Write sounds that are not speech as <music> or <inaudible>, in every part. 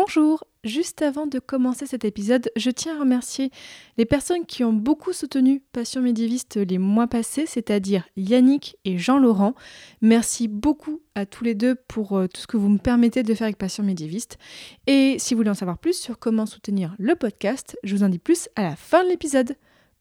Bonjour, juste avant de commencer cet épisode, je tiens à remercier les personnes qui ont beaucoup soutenu Passion médiéviste les mois passés, c'est-à-dire Yannick et Jean-Laurent. Merci beaucoup à tous les deux pour euh, tout ce que vous me permettez de faire avec Passion médiéviste. Et si vous voulez en savoir plus sur comment soutenir le podcast, je vous en dis plus à la fin de l'épisode.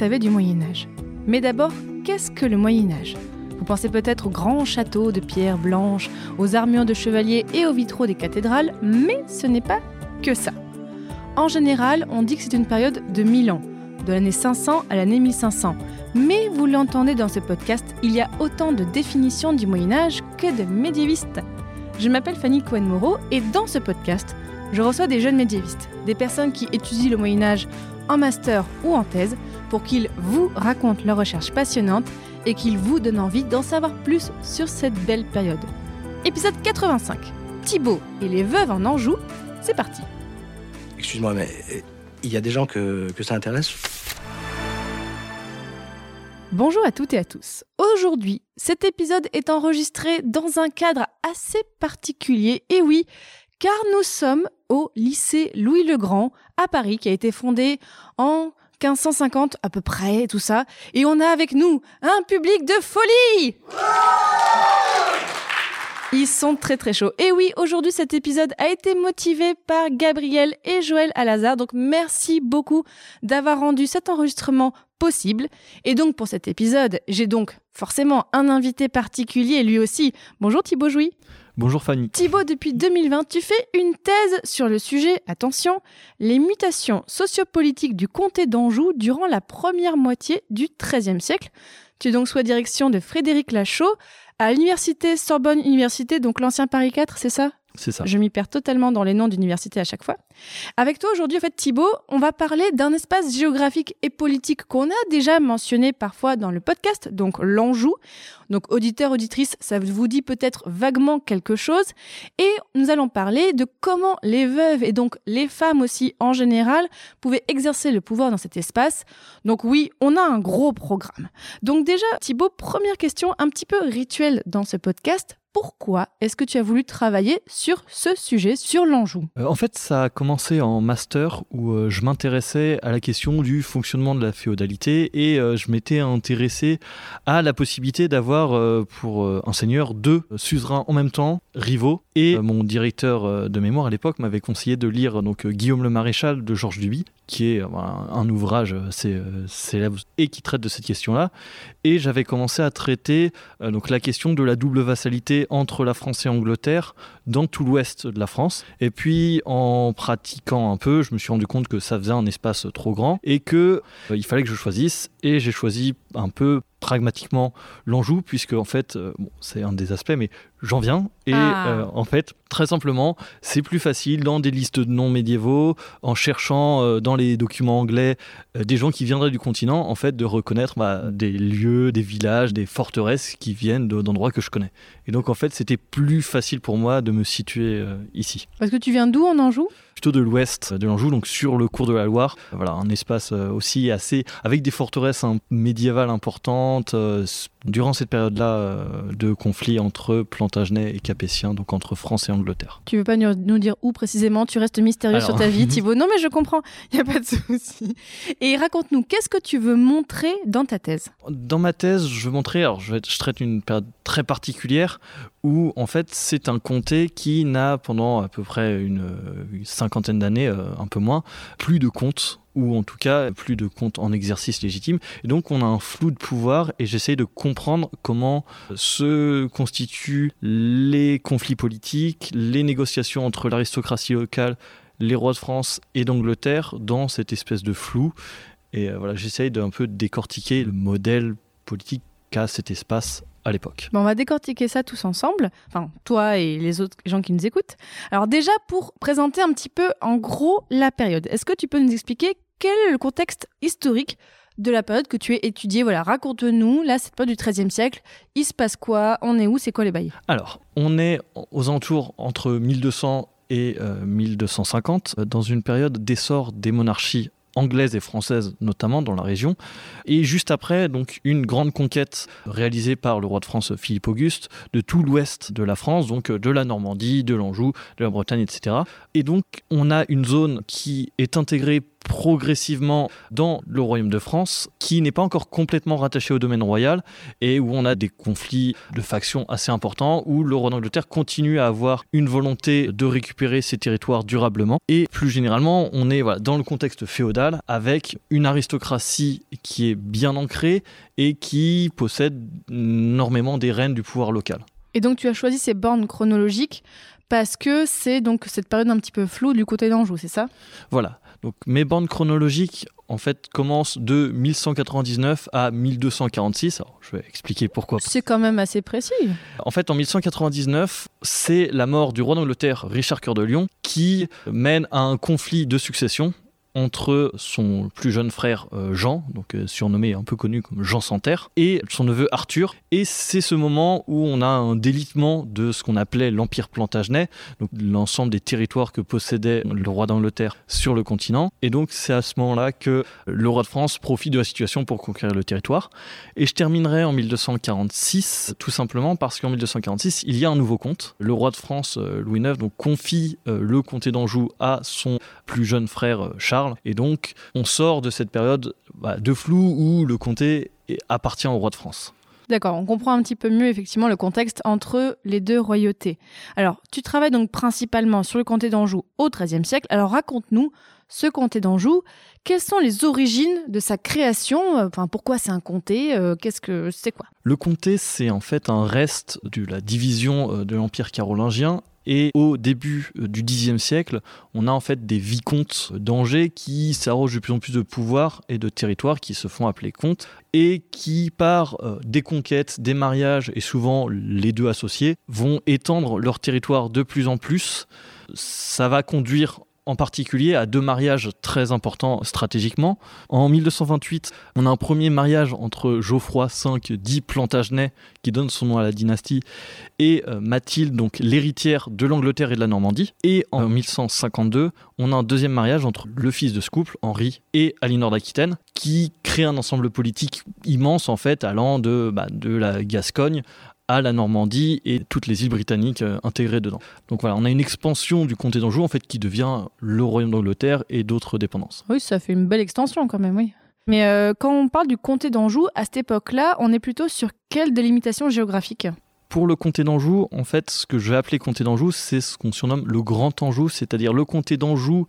Savez du Moyen Âge Mais d'abord, qu'est-ce que le Moyen Âge? Vous pensez peut-être aux grands châteaux de pierre blanche, aux armures de chevaliers et aux vitraux des cathédrales, mais ce n'est pas que ça. En général, on dit que c'est une période de 1000 ans, de l'année 500 à l'année 1500. Mais vous l'entendez dans ce podcast, il y a autant de définitions du Moyen Âge que de médiévistes. Je m'appelle Fanny Cohen-Moreau et dans ce podcast, je reçois des jeunes médiévistes, des personnes qui étudient le Moyen Âge en master ou en thèse pour qu'ils vous racontent leurs recherches passionnantes et qu'ils vous donnent envie d'en savoir plus sur cette belle période. Épisode 85. Thibaut et les veuves en Anjou, c'est parti. Excuse-moi, mais euh, il y a des gens que, que ça intéresse? Bonjour à toutes et à tous. Aujourd'hui, cet épisode est enregistré dans un cadre assez particulier, et oui, car nous sommes au lycée Louis le Grand à Paris, qui a été fondé en 1550 à peu près, tout ça, et on a avec nous un public de folie ils sont très très chauds. Et oui, aujourd'hui cet épisode a été motivé par Gabriel et Joël Alazar. Donc merci beaucoup d'avoir rendu cet enregistrement possible. Et donc pour cet épisode, j'ai donc forcément un invité particulier, lui aussi. Bonjour Thibaut Jouy. Bonjour Fanny. Thibaut, depuis 2020, tu fais une thèse sur le sujet, attention, les mutations sociopolitiques du comté d'Anjou durant la première moitié du XIIIe siècle. Tu es donc sous la direction de Frédéric Lachaud à l'université Sorbonne Université, donc l'ancien Paris 4, c'est ça? C'est ça. Je m'y perds totalement dans les noms d'universités à chaque fois. Avec toi aujourd'hui, en fait, Thibaut, on va parler d'un espace géographique et politique qu'on a déjà mentionné parfois dans le podcast, donc l'Anjou. Donc, auditeur, auditrice, ça vous dit peut-être vaguement quelque chose. Et nous allons parler de comment les veuves et donc les femmes aussi en général pouvaient exercer le pouvoir dans cet espace. Donc oui, on a un gros programme. Donc déjà, Thibaut, première question un petit peu rituelle dans ce podcast pourquoi est-ce que tu as voulu travailler sur ce sujet, sur l'Anjou? Euh, en fait, ça a commencé en master où euh, je m'intéressais à la question du fonctionnement de la féodalité et euh, je m'étais intéressé à la possibilité d'avoir pour un seigneur deux suzerains en même temps, rivaux. Et mon directeur de mémoire à l'époque m'avait conseillé de lire donc Guillaume le Maréchal de Georges Duby, qui est euh, un, ouvrage assez euh, célèbre et qui traite de cette question-là. Et j'avais commencé à traiter euh, donc la question de la double vassalité entre la France et Angleterre dans tout l'ouest de la France. Et puis en pratiquant un peu, je me suis rendu compte que ça faisait un espace trop grand et que il fallait que je choisisse. Et j'ai choisi un peu pragmatiquement l'Anjou puisque en fait bon, c'est un des aspects mais j'en viens et Ah. euh, en fait très simplement c'est plus facile dans des listes de noms médiévaux en cherchant euh, dans les documents anglais euh, des gens qui viendraient du continent en fait de reconnaître bah, des lieux des villages des forteresses qui viennent de- d'endroits que je connais et donc en fait c'était plus facile pour moi de me situer ici Parce que tu viens d'où en Anjou? Plutôt de l'ouest de l'Anjou, donc sur le cours de la Loire. Voilà, un espace aussi assez avec des forteresses hein, médiévales importantes. durant cette période-là de conflit entre Plantagenets et Donc entre France et Angleterre. Tu veux pas nous dire où précisément Tu restes mystérieux Alors. sur ta vie, <laughs> Thibaut? Non, mais je comprends. Il y a pas de souci. Et raconte-nous, qu'est-ce que tu veux montrer dans ta thèse? Dans ma thèse, je veux montrer, alors je, traite une période très particulière où en fait c'est un comté qui n'a pendant à peu près une, une cinquantaine d'années, euh, un peu moins, plus de comptes ou en tout cas plus de comptes en exercice légitime. Et donc on a un flou de pouvoir et j'essaye de comprendre comment se constituent les conflits politiques, les négociations entre l'aristocratie locale, les rois de France et d'Angleterre dans cette espèce de flou. Et euh, voilà, j'essaye d'un peu décortiquer le modèle politique qu'a cet espace à l'époque. Bon, on va décortiquer ça tous ensemble, enfin toi et les autres gens qui nous écoutent. Alors déjà, pour présenter un petit peu en gros la période, est-ce que tu peux nous expliquer quel est le contexte historique de la période que tu as étudiée? Voilà, raconte-nous, là, cette période du XIIIe siècle, il se passe quoi? On est où? C'est quoi les bails? Alors, on est aux alentours entre 1200 et 1250, euh, dans une période d'essor des monarchies anglaise et française notamment dans la région. Et juste après, donc une grande conquête réalisée par le roi de France Philippe Auguste de tout l'ouest de la France, donc de la Normandie, de l'Anjou, de la Bretagne, etc. Et donc on a une zone qui est intégrée progressivement dans le royaume de France, qui n'est pas encore complètement rattaché au domaine royal et où on a des conflits de factions assez importants, où le roi d'Angleterre continue à avoir une volonté de récupérer ses territoires durablement. Et plus généralement, on est dans le contexte féodal avec une aristocratie qui est bien ancrée et qui possède énormément des rênes du pouvoir local. Et donc tu as choisi ces bornes chronologiques parce que c'est donc cette période un petit peu floue du côté d'Anjou, c'est ça? Voilà. Donc mes bandes chronologiques en fait commencent de 1199 à 1246. Alors, je vais expliquer pourquoi. C'est quand même assez précis. En fait, en 1199, c'est la mort du roi d'Angleterre Richard Cœur de Lion qui mène à un conflit de succession entre son plus jeune frère euh, Jean, donc euh, surnommé un peu connu comme Jean Santerre, et son neveu Arthur. Et c'est ce moment où on a un délitement de ce qu'on appelait l'Empire plantagenet, donc l'ensemble des territoires que possédait le roi d'Angleterre sur le continent. Et donc c'est à ce moment-là que le roi de France profite de la situation pour conquérir le territoire. Et je terminerai en 1246, tout simplement parce qu'en 1246, il y a un nouveau comte. Le roi de France, euh, Louis IX, donc confie le comté d'Anjou à son plus jeune frère Charles et donc, on sort de cette période bah, de flou où le comté appartient au roi de France. D'accord, on comprend un petit peu mieux effectivement le contexte entre les deux royautés. Alors, tu travailles donc principalement sur le comté d'Anjou au XIIIe siècle. Alors, raconte-nous ce comté d'Anjou. Quelles sont les origines de sa création? Enfin, pourquoi c'est un comté? Euh, Qu'est-ce que c'est quoi? Le comté, c'est en fait un reste de la division euh, de l'Empire carolingien et au début euh, du Xe siècle, on a en fait des vicomtes d'Angers qui s'arrogent de plus en plus de pouvoir et de territoire, qui se font appeler comtes, et qui, par euh, des conquêtes, des mariages, et souvent les deux associés, vont étendre leur territoire de plus en plus. Ça va conduire en particulier à deux mariages très importants stratégiquement. En 1228, on a un premier mariage entre Geoffroy V, dit Plantagenet, qui donne son nom à la dynastie, et euh, Mathilde, donc l'héritière de l'Angleterre et de la Normandie. Et en 1152, on a un deuxième mariage entre le fils de ce couple, Henri, et Alinor d'Aquitaine, qui crée un ensemble politique immense en fait, allant de, bah, de la Gascogne à la Normandie et toutes les îles britanniques euh, intégrées dedans. Donc voilà, on a une expansion du comté d'Anjou en fait qui devient le royaume d'Angleterre et d'autres dépendances. Oui, ça fait une belle extension quand même, oui. Mais euh, quand on parle du comté d'Anjou, à cette époque-là, on est plutôt sur quelle délimitation géographique? Pour le comté d'Anjou, en fait, ce que je vais appeler comté d'Anjou, c'est ce qu'on surnomme le Grand Anjou, c'est-à-dire le comté d'Anjou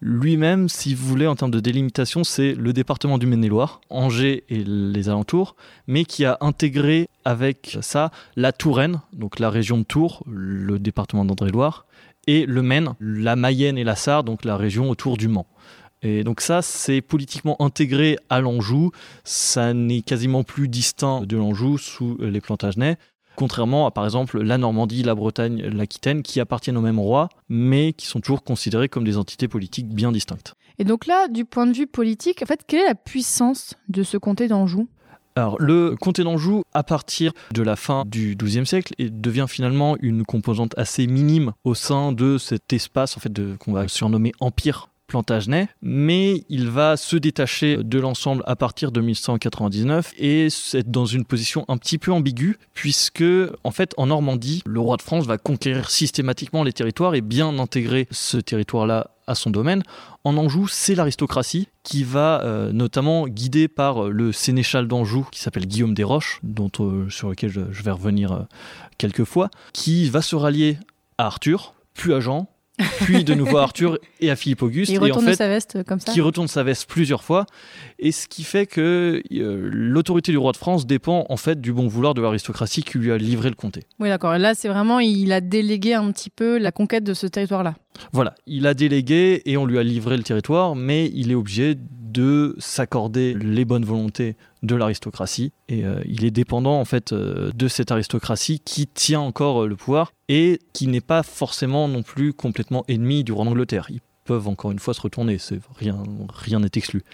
lui-même, si vous voulez, en termes de délimitation, c'est le département du Maine-et-Loire, Angers et les alentours, mais qui a intégré avec ça la Touraine, donc la région de Tours, le département d'André-Loire, et le Maine, la Mayenne et la Sarre, donc la région autour du Mans. Et donc ça, c'est politiquement intégré à l'Anjou. Ça n'est quasiment plus distinct de l'Anjou sous les Plantagenets contrairement à par exemple la Normandie, la Bretagne, l'Aquitaine, qui appartiennent au même roi, mais qui sont toujours considérées comme des entités politiques bien distinctes. Et donc là, du point de vue politique, en fait, quelle est la puissance de ce comté d'Anjou? Alors, le comté d'Anjou, à partir de la fin du XIIe siècle, devient finalement une composante assez minime au sein de cet espace en fait, qu'on va surnommer Empire Plantagenet, mais il va se détacher de l'ensemble à partir de 1199 et c'est dans une position un petit peu ambiguë puisque en fait en Normandie, le roi de France va conquérir systématiquement les territoires et bien intégrer ce territoire-là à son domaine. En Anjou, c'est l'aristocratie qui va euh, notamment guidée par le sénéchal d'Anjou qui s'appelle Guillaume des Roches, dont, euh, sur lequel je, vais revenir euh, quelques fois, qui va se rallier à Arthur, puis à Jean, puis de nouveau à Arthur et à Philippe Auguste. Il retourne sa veste comme ça. Qui retourne sa veste plusieurs fois. Et ce qui fait que euh, l'autorité du roi de France dépend en fait du bon vouloir de l'aristocratie qui lui a livré le comté. Oui, d'accord. Là, c'est vraiment, il a délégué un petit peu la conquête de ce territoire-là. Voilà, il a délégué et on lui a livré le territoire, mais il est obligé de s'accorder les bonnes volontés de l'aristocratie et euh, il est dépendant en fait euh, de cette aristocratie qui tient encore euh, le pouvoir et qui n'est pas forcément non plus complètement ennemi du roi d'Angleterre. Ils peuvent encore une fois se retourner, c'est rien rien n'est exclu.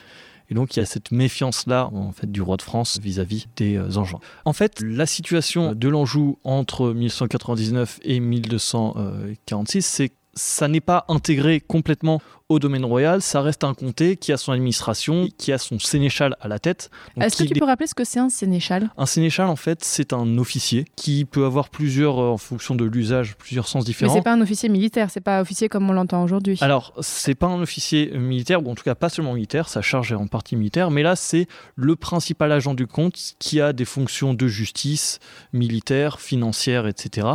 Et donc il y a cette méfiance là en fait du roi de France vis-à-vis des euh, Angevins. En fait, la situation de l'Anjou entre 1199 et 1246, c'est ça n'est pas intégré complètement au domaine royal, ça reste un comté qui a son administration, qui a son sénéchal à la tête. Est-ce que tu peux rappeler ce que c'est un sénéchal? Un sénéchal, en fait, c'est un officier qui peut avoir plusieurs, euh, en fonction de l'usage, plusieurs sens Mais différents. c'est pas un officier militaire, c'est pas officier comme on l'entend aujourd'hui. Alors, c'est pas un officier militaire, ou en tout cas pas seulement militaire, sa charge est en partie militaire, mais là, c'est le principal agent du comte qui a des fonctions de justice, militaire, financière, etc.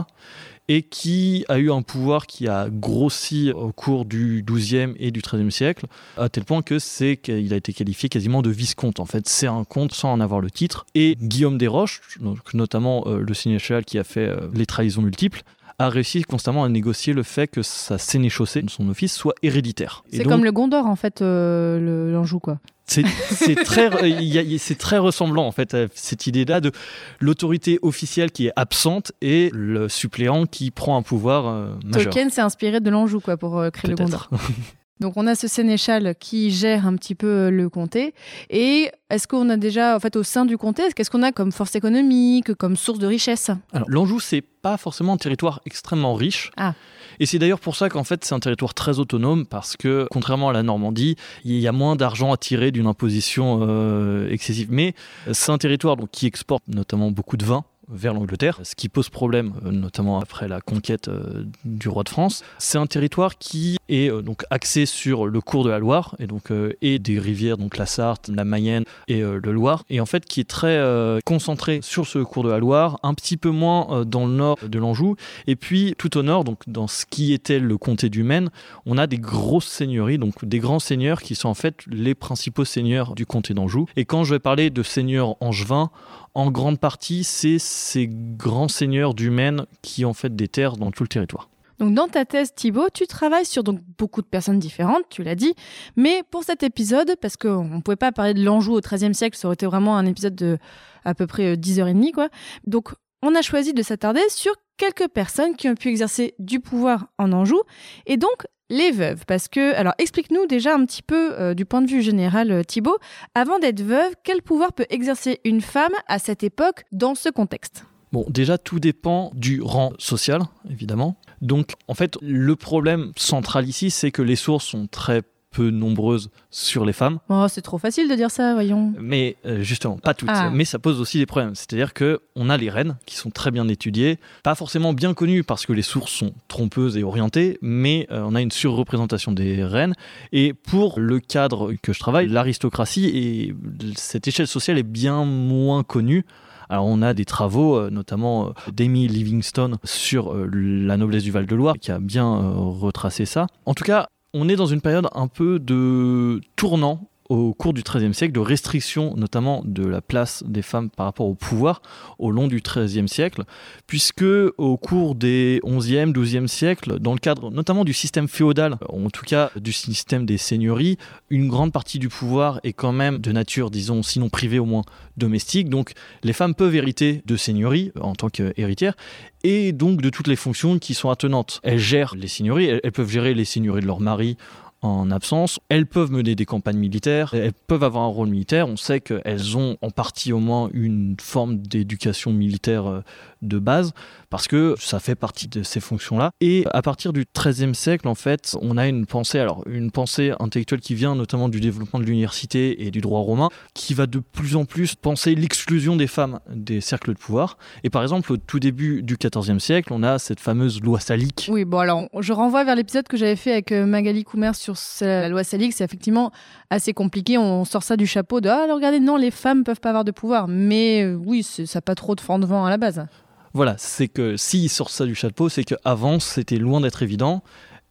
Et qui a eu un pouvoir qui a grossi au cours du XIIe et du XIIIe siècle, à tel point que c'est qu'il a été qualifié quasiment de viscomte. En fait, c'est un comte sans en avoir le titre. Et Guillaume des Roches, donc notamment euh, le sénéchal qui a fait euh, les trahisons multiples, a réussi constamment à négocier le fait que sa sénéchaussée, son office, soit héréditaire. C'est comme le Gondor en fait, euh, l'Anjou quoi. c'est <laughs> très, c'est très ressemblant en fait à cette idée-là de l'autorité officielle qui est absente et le suppléant qui prend un pouvoir euh, majeur. Tolkien s'est inspiré de l'Anjou quoi pour euh, créer le Gondor. <laughs> Donc on a ce sénéchal qui gère un petit peu euh, le comté. Et est-ce qu'on a déjà, en fait, au sein du comté, qu'est-ce qu'on a comme force économique, comme source de richesse? Alors, l'Anjou, c'est pas forcément un territoire extrêmement riche. Ah. Et c'est d'ailleurs pour ça qu'en fait, c'est un territoire très autonome parce que, contrairement à la Normandie, il y a moins d'argent à tirer d'une imposition euh, excessive. Mais euh, c'est un territoire donc, qui exporte notamment beaucoup de vin vers l'Angleterre, ce qui pose problème, euh, notamment après la conquête euh, du roi de France. C'est un territoire qui est euh, donc axé sur le cours de la Loire et donc et des rivières, donc la Sarthe, la Mayenne et le Loire, et en fait qui est très concentré sur ce cours de la Loire, un petit peu moins dans le nord de l'Anjou, et puis tout au nord, donc dans ce qui était le comté du Maine, on a des grosses seigneuries, donc des grands seigneurs qui sont en fait les principaux seigneurs du comté d'Anjou. Et quand je vais parler de seigneurs angevins, en grande partie, c'est ces grands seigneurs du Maine qui ont fait des terres dans tout le territoire. Donc dans ta thèse Thibaut, tu travailles sur donc beaucoup de personnes différentes, tu l'as dit, mais pour cet épisode, parce qu'on ne pouvait pas parler de l'Anjou au XIIIe siècle, ça aurait été vraiment un épisode de à peu près euh, 10h30 quoi. Donc on a choisi de s'attarder sur quelques personnes qui ont pu exercer du pouvoir en Anjou et donc les veuves parce que alors explique-nous déjà un petit peu euh, du point de vue général euh, Thibaut, avant d'être veuve, quel pouvoir peut exercer une femme à cette époque dans ce contexte? Bon, déjà, tout dépend du rang social, évidemment. Donc, en fait, le problème central ici, c'est que les sources sont très peu nombreuses sur les femmes. Oh, c'est trop facile de dire ça, voyons. Mais euh, justement, pas toutes. Ah. Mais ça pose aussi des problèmes. C'est-à-dire que on a les reines qui sont très bien étudiées, pas forcément bien connues parce que les sources sont trompeuses et orientées, mais euh, on a une surreprésentation des reines. Et pour le cadre que je travaille, l'aristocratie et cette échelle sociale est bien moins connue. Alors on a des travaux, euh, notamment d'Amy Livingstone sur la noblesse du Val-de-Loire, qui a bien retracé ça. En tout cas, on est dans une période un peu de tournant au cours du XIIIe siècle, de restriction notamment de la place des femmes par rapport au pouvoir au long du XIIIe siècle, puisque au cours des XIe, XIIe siècles, dans le cadre notamment du système féodal, en tout cas du système des seigneuries, une grande partie du pouvoir est quand même de nature, disons, sinon privée au moins domestique. Donc les femmes peuvent hériter de seigneuries en tant qu'héritières et donc de toutes les fonctions qui sont attenantes. Elles gèrent les seigneuries, elles peuvent gérer les seigneuries de leur mari en absence. Elles peuvent mener des campagnes militaires, elles peuvent avoir un rôle militaire. On sait qu'elles ont en partie au moins une forme d'éducation militaire euh, de base parce que ça fait partie de ces fonctions-là. Et à partir du XIIIe siècle, en fait, on a une pensée, alors une pensée intellectuelle qui vient notamment du développement de l'université et du droit romain, qui va de plus en plus penser l'exclusion des femmes des cercles de pouvoir. Et par exemple, au tout début du XIVe siècle, on a cette fameuse loi salique. Oui, bon alors, je renvoie vers l'épisode que j'avais fait avec euh, Magali Coumer sur la loi salique. C'est effectivement assez compliqué. On sort ça du chapeau de ah, regardez, non, les femmes peuvent pas avoir de pouvoir. Mais euh, oui, ça n'a pas trop de vent de vent à la base. Voilà, c'est que s'ils sortent ça du chapeau, c'est qu'avant, c'était loin d'être évident.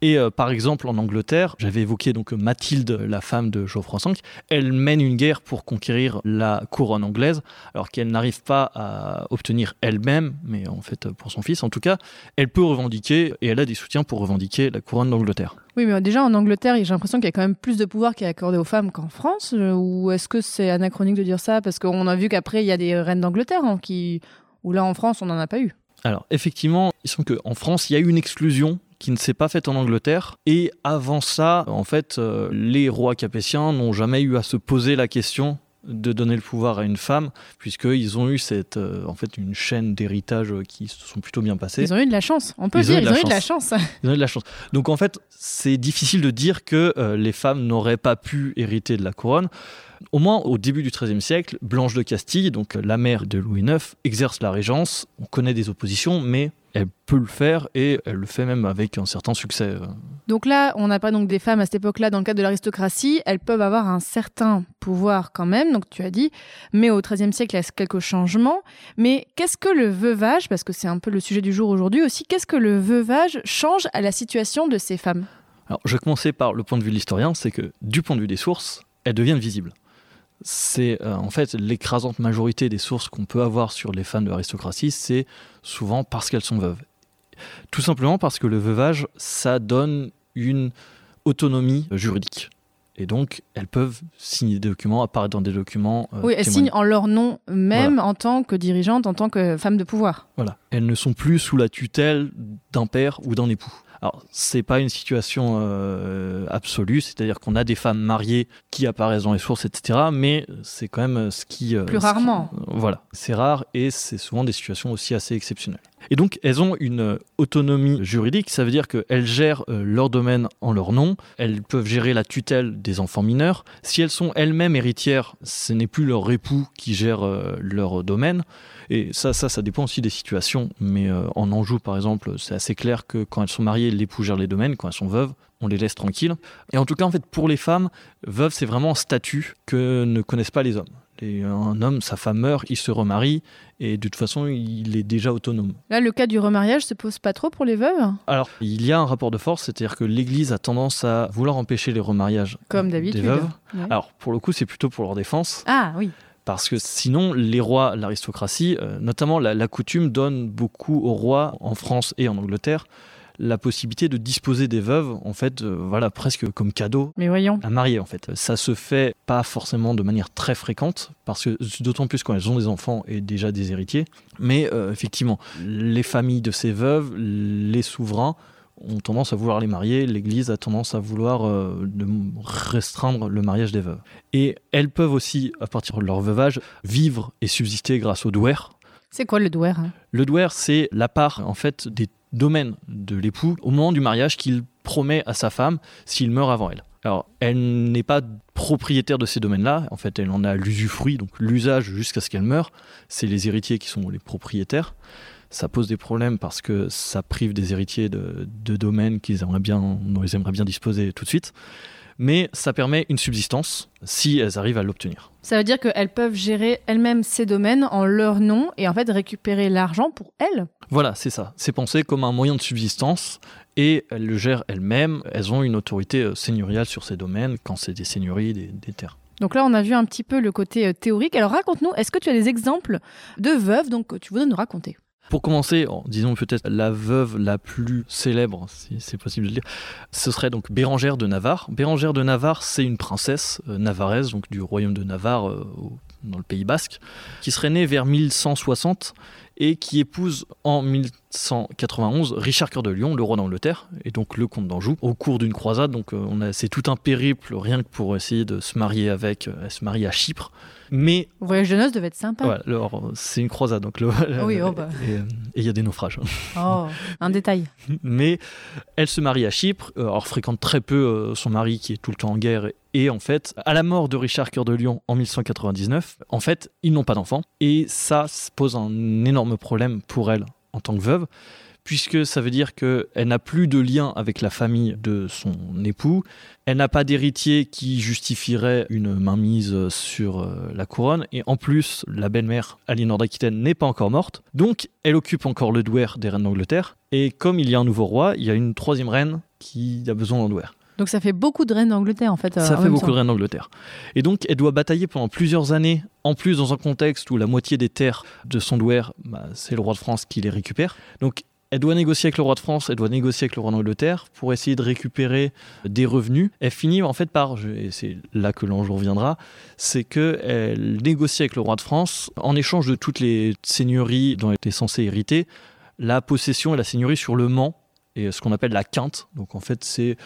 Et euh, par exemple, en Angleterre, j'avais évoqué donc Mathilde, la femme de Geoffroy V, elle mène une guerre pour conquérir la couronne anglaise, alors qu'elle n'arrive pas à obtenir elle-même, mais en fait pour son fils en tout cas, elle peut revendiquer, et elle a des soutiens pour revendiquer la couronne d'Angleterre. Oui, mais déjà en Angleterre, j'ai l'impression qu'il y a quand même plus de pouvoir qui est accordé aux femmes qu'en France. euh, Ou est-ce que c'est anachronique de dire ça? Parce qu'on a vu qu'après, il y a des reines d'Angleterre hein, qui. Ou là en France, on n'en a pas eu. Alors effectivement, il semble qu'en France, il y a eu une exclusion qui ne s'est pas faite en Angleterre. Et avant ça, en fait, euh, les rois capétiens n'ont jamais eu à se poser la question de donner le pouvoir à une femme, puisqu'ils ont eu cette, euh, en fait, une chaîne d'héritage euh, qui se sont plutôt bien passés. Ils ont eu de la chance. On peut Ils dire, ils ont eu de la chance. Ils ont eu de la chance. Donc en fait, c'est difficile de dire que euh, les femmes n'auraient pas pu hériter de la couronne. Au moins au début du XIIIe siècle, Blanche de Castille, donc la mère de Louis IX, exerce la régence. On connaît des oppositions, mais elle peut le faire et elle le fait même avec un certain succès. Donc là, on n'a pas donc des femmes à cette époque-là dans le cadre de l'aristocratie. Elles peuvent avoir un certain pouvoir quand même, donc tu as dit. Mais au XIIIe siècle, il y a quelques changements. Mais qu'est-ce que le veuvage, parce que c'est un peu le sujet du jour aujourd'hui aussi, qu'est-ce que le veuvage change à la situation de ces femmes? Alors, je vais commencer par le point de vue de l'historien, c'est que du point de vue des sources, elles deviennent visibles. C'est euh, en fait l'écrasante majorité des sources qu'on peut avoir sur les femmes de l'aristocratie, c'est souvent parce qu'elles sont veuves. Tout simplement parce que le veuvage, ça donne une autonomie juridique. Et donc, elles peuvent signer des documents, apparaître dans des documents. euh, Oui, elles signent en leur nom même en tant que dirigeante, en tant que femme de pouvoir. Voilà. Elles ne sont plus sous la tutelle d'un père ou d'un époux. Alors, c'est pas une situation euh, absolue, c'est-à-dire qu'on a des femmes mariées qui apparaissent dans les sources, etc. Mais c'est quand même ce qui. euh, Plus ce qui- rarement. voilà. C'est rare et c'est souvent des situations aussi assez exceptionnelles. Et donc, elles ont une euh, autonomie juridique, ça veut dire qu'elles gèrent euh, leur domaine en leur nom, elles peuvent gérer la tutelle des enfants mineurs. Si elles sont elles-mêmes héritières, ce n'est plus leur époux qui gère euh, leur domaine. Et ça, ça, ça dépend aussi des situations. Mais en Anjou, par exemple, c'est assez clair que quand elles sont mariées, l'époux gère les domaines. Quand elles sont veuves, on les laisse tranquilles. Et en tout cas, en fait, pour les femmes, veuve, c'est vraiment un statut que ne connaissent pas les hommes. Et un homme, sa femme meurt, il se remarie, et de toute façon, il est déjà autonome. Là, le cas du remariage se pose pas trop pour les veuves Alors, il y a un rapport de force, c'est-à-dire que l'Église a tendance à vouloir empêcher les remariages Comme des veuves. Ouais. Alors, pour le coup, c'est plutôt pour leur défense. Ah oui. Parce que sinon, les rois, l'aristocratie, euh, notamment la, la coutume, donne beaucoup aux rois en France et en Angleterre la possibilité de disposer des veuves, en fait, euh, voilà, presque comme cadeau Mais voyons. à marier, en fait. Ça se fait pas forcément de manière très fréquente, parce que d'autant plus quand elles ont des enfants et déjà des héritiers. Mais euh, effectivement, les familles de ces veuves, les souverains, ont tendance à vouloir les marier, l'Église a tendance à vouloir euh, restreindre le mariage des veuves. Et elles peuvent aussi, à partir de leur veuvage, vivre et subsister grâce au douaire. C'est quoi le douaire hein? Le douaire, c'est la part en fait des domaines de l'époux au moment du mariage qu'il promet à sa femme s'il meurt avant elle. Alors, elle n'est pas propriétaire de ces domaines-là. En fait, elle en a l'usufruit, donc l'usage jusqu'à ce qu'elle meure. C'est les héritiers qui sont les propriétaires. Ça pose des problèmes parce que ça prive des héritiers de, de domaines qu'ils aimeraient bien, dont ils aimeraient bien disposer tout de suite. Mais ça permet une subsistance si elles arrivent à l'obtenir. Ça veut dire qu'elles peuvent gérer elles-mêmes ces domaines en leur nom et en fait récupérer l'argent pour elles. Voilà, c'est ça. C'est pensé comme un moyen de subsistance et elles le gèrent elles-mêmes. Elles ont une autorité euh, seigneuriale sur ces domaines quand c'est des seigneuries, des, des terres. Donc là, on a vu un petit peu le côté euh, théorique. Alors raconte-nous, est-ce que tu as des exemples de veuves donc, que tu voudrais nous raconter? Pour commencer, en- disons peut-être la veuve la plus célèbre, si c'est possible de le dire, ce serait donc Bérangère de Navarre. Bérangère de Navarre, c'est une princesse euh, navarraise, donc du royaume de Navarre euh, dans le Pays Basque, qui serait née vers 1160 et qui épouse en 1191 Richard Cœur de Lion, le roi d'Angleterre, et donc le comte d'Anjou, au cours d'une croisade. Donc euh, c'est tout un périple rien que pour essayer de se marier avec. Elle se marie à Chypre, mais Le voyage de noces devait être sympa. ouais, alors, c'est une croisade, donc le- Oui, oh bah. et il y a des naufrages. Oh, un détail. <laughs> mais elle se marie à Chypre, euh, alors fréquente très peu euh, son mari qui est tout le temps en guerre. Et en fait, à la mort de Richard Cœur de Lion en 1199, en fait, ils n'ont pas d'enfants. Et ça se pose un énorme problème pour elle en tant que veuve, puisque ça veut dire qu'elle n'a plus de lien avec la famille de son époux, elle n'a pas d'héritier qui justifierait une mainmise sur euh, la couronne, et en plus, la belle-mère, Aliénor d'Aquitaine, n'est pas encore morte, donc elle occupe encore le douaire des reines d'Angleterre, et comme il y a un nouveau roi, il y a une troisième reine qui a besoin d'Andouer. Donc ça fait beaucoup de reines d'Angleterre en fait. euh, Ça en fait beaucoup temps. de reines d'Angleterre. Et donc, elle doit batailler pendant plusieurs années, en plus dans un contexte où la moitié des terres de son douaire, bah, c'est le roi de France qui les récupère. Donc, elle doit négocier avec le roi de France, elle doit négocier avec le roi d'Angleterre pour essayer de récupérer des revenus. Elle finit en fait par, et c'est là que l'enjeu reviendra, c'est qu'elle négocie avec le roi de France en échange de toutes les seigneuries dont elle était censée hériter, la possession et la seigneurie sur le Mans et ce qu'on appelle la quinte. Donc en fait, c'est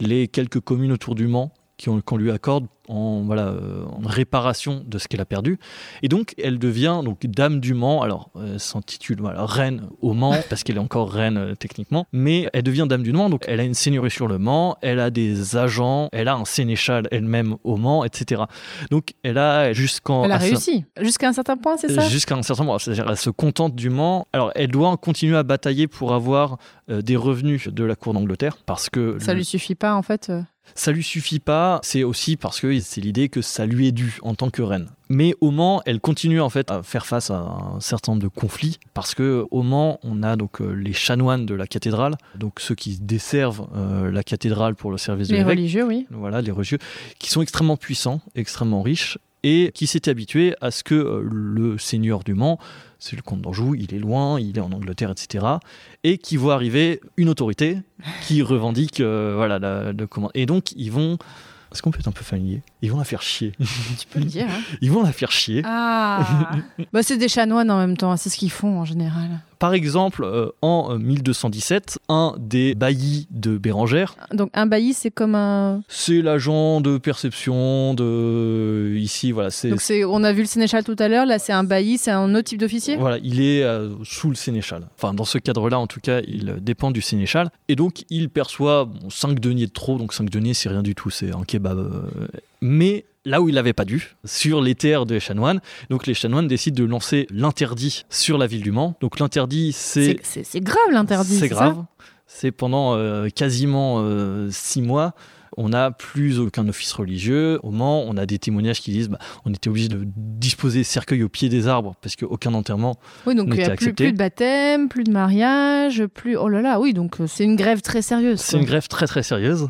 les quelques communes autour du Mans qu'on lui accorde en, voilà, euh, en réparation de ce qu'elle a perdu. Et donc, elle devient donc dame du Mans. Alors, euh, elle s'intitule voilà, reine au Mans, <laughs> parce qu'elle est encore reine euh, techniquement. Mais elle devient dame du Mans. Donc, elle a une seigneurie sur le Mans, elle a des agents, elle a un sénéchal elle-même au Mans, etc. Donc, elle a jusqu'en. Elle a sa- réussi jusqu'à un certain point, c'est ça? Jusqu'à un certain moment, c'est-à-dire elle se contente du Mans. Alors elle doit continuer à batailler pour avoir euh, des revenus de la cour d'Angleterre parce que Ça le- lui suffit pas en fait. euh. Ça lui suffit pas. C'est aussi parce que c'est l'idée que ça lui est dû en tant que reine. Mais au Mans, elle continue en fait à faire face à un certain nombre de conflits parce que au Mans, on a donc euh, les chanoines de la cathédrale, donc ceux qui desservent euh, la cathédrale pour le service de Les l'évêque religieux, oui. voilà, les religieux, qui sont extrêmement puissants, extrêmement riches, et qui s'étaient habitués à ce que euh, le seigneur du Mans, c'est le comte d'Anjou, il est loin, il est en Angleterre, etc., et qui voit arriver une autorité qui <laughs> revendique euh, voilà, la, le commande. Et donc, ils vont... Est-ce qu'on peut être un peu familier? Ils vont la faire chier. <laughs> Tu peux le dire. hein. Ils vont la faire chier. Ah <laughs> bah, C'est des chanoines en même temps, c'est ce qu'ils font en général. Par exemple, euh, en euh, 1217, un des baillis de Bérangère, Donc un bailli, c'est comme un. c'est l'agent de perception de... Ici, voilà, c'est Donc c'est, on a vu le sénéchal tout à l'heure, là c'est un bailli, c'est un autre type d'officier? Voilà, il est euh, sous le sénéchal. Enfin, dans ce cadre-là, en tout cas, il euh, dépend du sénéchal. Et donc, il perçoit 5 deniers de trop. Donc, 5 deniers, c'est rien du tout, c'est un kebab. euh, Mais là où il n'avait pas dû, sur les terres des chanoines, donc les chanoines décident de lancer l'interdit sur la ville du Mans. Donc, l'interdit, c'est. C'est, grave l'interdit. C'est grave. C'est pendant euh, quasiment 6 mois. On n'a plus aucun office religieux. Au Mans, on a des témoignages qui disent bah, on était obligé de disposer cercueil au pied des arbres parce qu'aucun enterrement Oui, donc n'était a plus, accepté. plus de baptême, plus de mariage, plus. Oh là là, oui, donc euh, c'est une grève très sérieuse. C'est une grève très très sérieuse.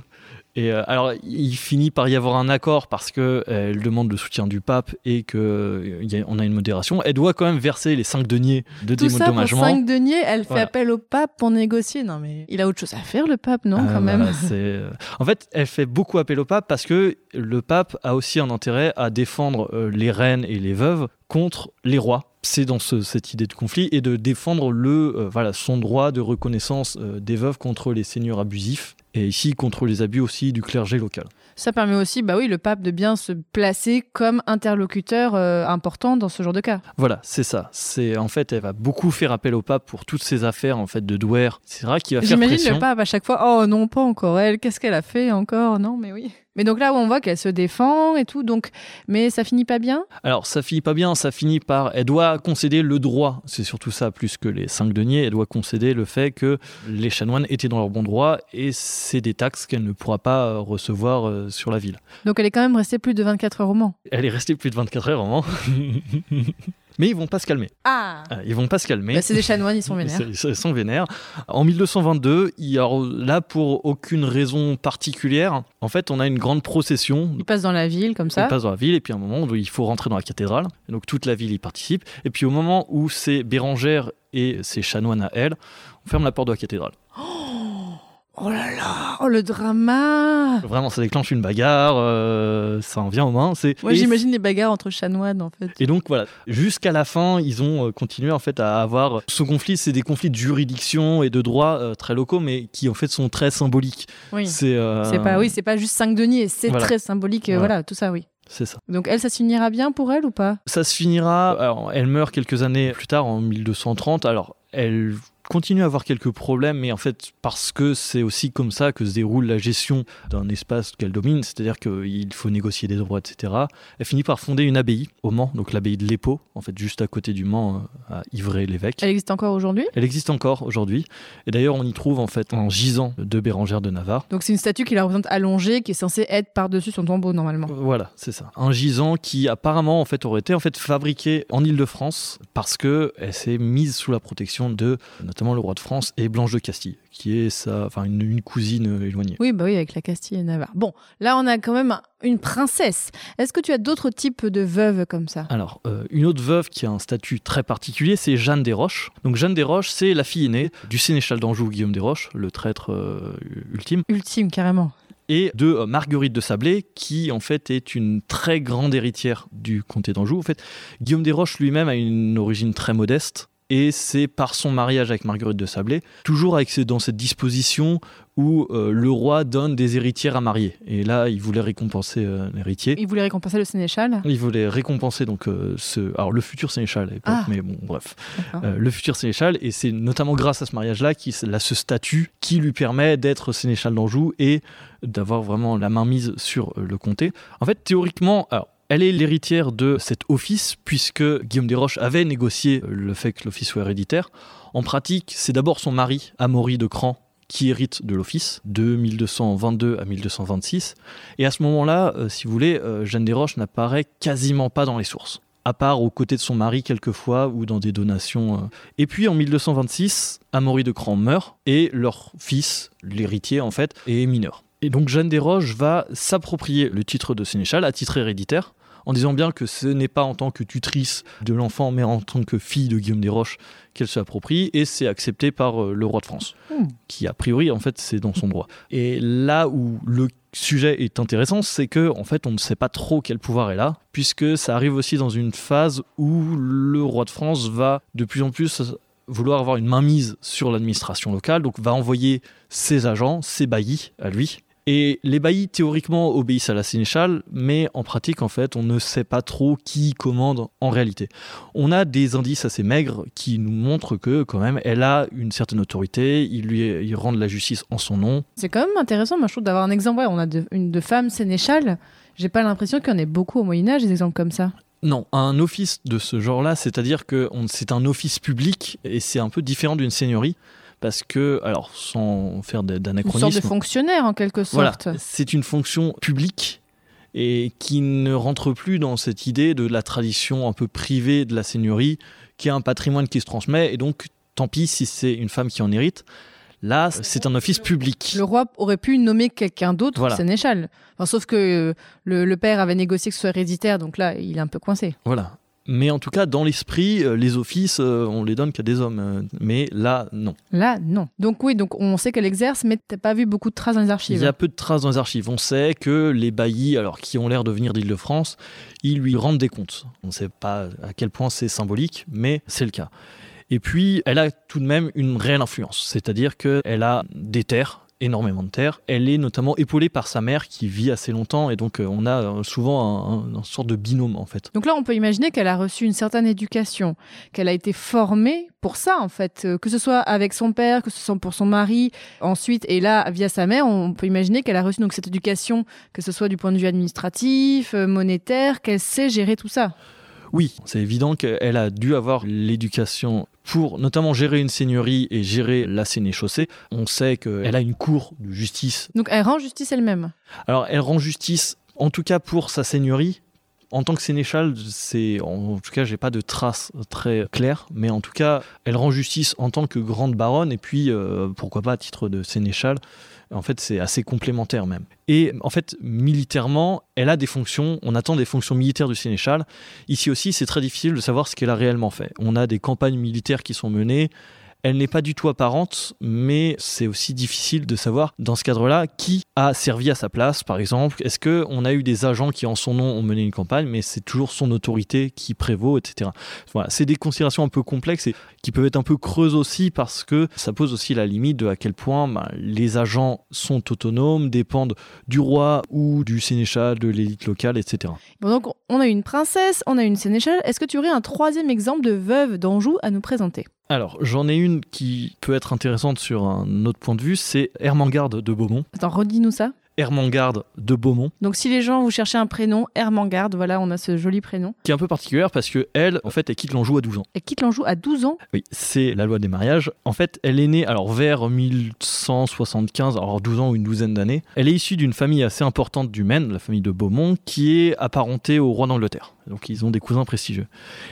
Et euh, alors, il finit par y avoir un accord parce que euh, elle demande le soutien du pape et qu'on a une modération. Elle doit quand même verser les 5 deniers de Tout ça pour dédommagement. 5 deniers, elle fait Voilà. appel au pape pour négocier. Non mais il a autre chose à faire le pape, non Ah, quand même? voilà, euh, En fait, elle fait beaucoup appel au pape parce que le pape a aussi un intérêt à défendre euh, les reines et les veuves contre les rois. C'est dans ce- cette idée de conflit et de défendre le, euh, voilà, son droit de reconnaissance euh, des veuves contre les seigneurs abusifs et ici contre les abus aussi du clergé local. Ça permet aussi, bah oui, le pape de bien se placer comme interlocuteur euh, important dans ce genre de cas. Voilà, c'est ça. C'est en fait, elle va beaucoup faire appel au pape pour toutes ces affaires en fait de douer. C'est vrai qu'il va faire J'imagine pression. le pape à chaque fois. Oh non, pas encore elle. Qu'est-ce qu'elle a fait encore? Non, mais oui. Mais donc là où on voit qu'elle se défend et tout, donc mais ça finit pas bien? Alors, ça finit pas bien, ça finit par. Elle doit concéder le droit, c'est surtout ça, plus que les cinq deniers. Elle doit concéder le fait que les chanoines étaient dans leur bon droit et c'est des taxes qu'elle ne pourra pas euh, recevoir euh, sur la ville. Donc elle est quand même restée plus de 24 heures au Mans. Elle est restée plus de 24 heures, vraiment. <laughs> Mais ils vont pas se calmer. Ah. Euh, Ils vont pas se calmer. Bah, c'est des chanoines, ils sont <laughs> vénères. Ils sont- ils vénères. En 1222, il y a, là, pour aucune raison particulière, en fait, on a une grande procession Ils passent dans la ville comme ça. il passe dans la ville et puis à un moment il faut rentrer dans la cathédrale. Et donc toute la ville y participe. Et puis au moment où c'est Bérangère et ses chanoines à elle, on ferme la porte de la cathédrale. Oh là là, oh le drama. Vraiment, ça déclenche une bagarre, euh, ça en vient aux mains. C'est Moi j'imagine les bagarres entre chanoines en fait. Et donc voilà, jusqu'à la fin, ils ont euh, continué en fait à avoir ce conflit. C'est des conflits de juridiction et de droit euh, très locaux, mais qui en fait sont très symboliques. Oui. C'est euh, C'est pas oui, c'est pas juste 5 deniers, c'est Voilà. très symbolique. Voilà. voilà, tout ça oui. c'est ça. Donc elle, ça se finira bien pour elle ou pas? Ça se finira. Alors, elle meurt quelques années plus tard, en 1230. Alors, elle continue à avoir quelques problèmes, mais en fait, parce que c'est aussi comme ça que se déroule la gestion d'un espace qu'elle domine, c'est-à-dire qu'il faut négocier des droits, etc. Elle finit par fonder une abbaye au Mans, donc l'abbaye de l'Épau, en fait, juste à côté du Mans, euh, à Ivray-l'Évêque. Elle existe encore aujourd'hui? Elle existe encore aujourd'hui. Et d'ailleurs, on y trouve en fait un gisant de Bérangère de Navarre. Donc c'est une statue qui la représente allongée, qui est censée être par-dessus son tombeau normalement. Voilà, c'est ça. Un gisant qui apparemment en fait aurait été en fait fabriqué en Île-de-France parce que elle s'est mise sous la protection de notre notamment le roi de France et Blanche de Castille, qui est sa, enfin une, une cousine éloignée. Oui, bah oui, avec la Castille et Navarre. Bon, là, on a quand même une princesse. Est-ce que tu as d'autres types de veuves comme ça? Alors, euh, une autre veuve qui a un statut très particulier, c'est Jeanne des Roches. Donc, Jeanne des Roches, c'est la fille aînée du sénéchal d'Anjou, Guillaume des Roches, le traître euh, ultime. Ultime, carrément. Et de euh, Marguerite de Sablé, qui en fait est une très grande héritière du comté d'Anjou. En fait, Guillaume des Roches lui-même a une origine très modeste. Et c'est par son mariage avec Marguerite de Sablé, toujours avec dans cette disposition où euh, le roi donne des héritières à marier. Et là, il voulait récompenser euh, l'héritier. Il voulait récompenser le sénéchal. Il voulait récompenser donc euh, ce, alors le futur sénéchal à l'époque, Ah. mais bon bref, le futur sénéchal et c'est notamment grâce à ce mariage-là qu'il a ce statut qui lui permet d'être sénéchal d'Anjou et d'avoir vraiment la main mise sur le comté. En fait, théoriquement, alors, elle est l'héritière de cet office puisque Guillaume des Roches avait négocié le fait que l'office soit héréditaire. En pratique, c'est d'abord son mari, Amaury de Cran, qui hérite de l'office de 1222 à 1226. Et à ce moment-là, euh, si vous voulez, euh, Jeanne des Roches n'apparaît quasiment pas dans les sources, à part aux côtés de son mari quelquefois ou dans des donations. euh. Et puis en 1226, Amaury de Cran meurt et leur fils, l'héritier en fait, est mineur. Et donc Jeanne des Roches va s'approprier le titre de sénéchal à titre héréditaire. En disant bien que ce n'est pas en tant que tutrice de l'enfant, mais en tant que fille de Guillaume des Roches qu'elle se approprie, et c'est accepté par euh, le roi de France, Hmm. qui a priori, en fait, c'est dans son droit. Et là où le sujet est intéressant, c'est que en fait, on ne sait pas trop quel pouvoir elle a, puisque ça arrive aussi dans une phase où le roi de France va de plus en plus vouloir avoir une mainmise sur l'administration locale, donc va envoyer ses agents, ses baillis à lui. Et les baillis, théoriquement, obéissent à la sénéchale, mais en pratique, en fait, on ne sait pas trop qui commande en réalité. On a des indices assez maigres qui nous montrent que, quand même, elle a une certaine autorité, ils lui ils rendent la justice en son nom, C'est quand même intéressant, moi, je trouve, d'avoir un exemple. Ouais, on a de, une de femmes sénéchales. J'ai pas l'impression qu'il y en ait beaucoup au Moyen-Âge, des exemples comme ça. Non, un office de ce genre-là, c'est-à-dire que c'est un office public et c'est un peu différent d'une seigneurie parce que, alors sans faire d- Une sorte de d'anachronisme, fonctionnaire, en quelque voilà, sorte. c'est une fonction publique et qui ne rentre plus dans cette idée de la tradition un peu privée de la seigneurie, qui est un patrimoine qui se transmet et donc tant pis si c'est une femme qui en hérite. Là, c'est un office public. Le roi aurait pu nommer quelqu'un d'autre Voilà. sénéchal. Enfin, sauf que euh, le, le père avait négocié que ce soit héréditaire, donc là, il est un peu coincé. Voilà. Mais en tout cas, dans l'esprit, euh, les offices, euh, on les donne qu'à des hommes. euh, Mais là, non. Là, non. Donc oui, donc on sait qu'elle exerce, mais t'as pas vu beaucoup de traces dans les Il archives. y a peu de traces dans les archives. On sait que les baillis, alors qui ont l'air de venir d'Île-de-France, ils lui rendent des comptes. On ne sait pas à quel point c'est symbolique, mais c'est le cas. Et puis, elle a tout de même une réelle influence. C'est-à-dire qu'elle a des terres, énormément de terres. Elle est notamment épaulée par sa mère qui vit assez longtemps. Et donc, euh, on a euh, souvent un, un- une sorte de binôme, en fait. Donc là, on peut imaginer qu'elle a reçu une certaine éducation, qu'elle a été formée pour ça, en fait, euh, que ce soit avec son père, que ce soit pour son mari, ensuite, et là, via sa mère, on peut imaginer qu'elle a reçu donc cette éducation, que ce soit du point de vue administratif, monétaire, qu'elle sait gérer tout ça. Oui, c'est évident qu'elle a dû avoir l'éducation pour notamment gérer une seigneurie et gérer la sénéchaussée. On sait qu'elle a une cour de justice Donc elle rend justice elle-même. Alors, elle rend justice, en tout cas pour sa seigneurie. En tant que sénéchal, c'est en tout cas, j'ai pas de traces très claires, mais en tout cas, elle rend justice en tant que grande baronne et puis euh, pourquoi pas à titre de sénéchal. En fait, c'est assez complémentaire même. Et en fait, militairement, elle a des fonctions. On attend des fonctions militaires du sénéchal. Ici aussi, c'est très difficile de savoir ce qu'elle a réellement fait. On a des campagnes militaires qui sont menées. Elle n'est pas du tout apparente, mais c'est aussi difficile de savoir dans ce cadre-là qui a servi à sa place, par exemple. Est-ce que on a eu des agents qui en son nom ont mené une campagne, mais c'est toujours son autorité qui prévaut, etc. Voilà, c'est des considérations un peu complexes et qui peuvent être un peu creuses aussi parce que ça pose aussi la limite de à quel point ben, les agents sont autonomes, dépendent du roi ou du sénéchal, de l'élite locale, etc. Donc on a une princesse, on a une sénéchale. Est-ce que tu aurais un troisième exemple de veuve d'Anjou à nous présenter? Alors, j'en ai une qui peut être intéressante sur un autre point de vue, c'est Hermangarde de Beaumont. Attends, redis-nous ça. Hermangarde de Beaumont, Donc si les gens vous cherchez un prénom, Hermangarde, voilà, on a ce joli prénom. qui est un peu particulière parce que elle, en fait, elle quitte l'Anjou à 12 ans. Elle quitte l'Anjou à 12 ans. Oui, c'est la loi des mariages. En fait, elle est née alors vers 1175, alors 12 ans ou une douzaine d'années. Elle est issue d'une famille assez importante du Maine, la famille de Beaumont, qui est apparentée au roi d'Angleterre. Donc ils ont des cousins prestigieux.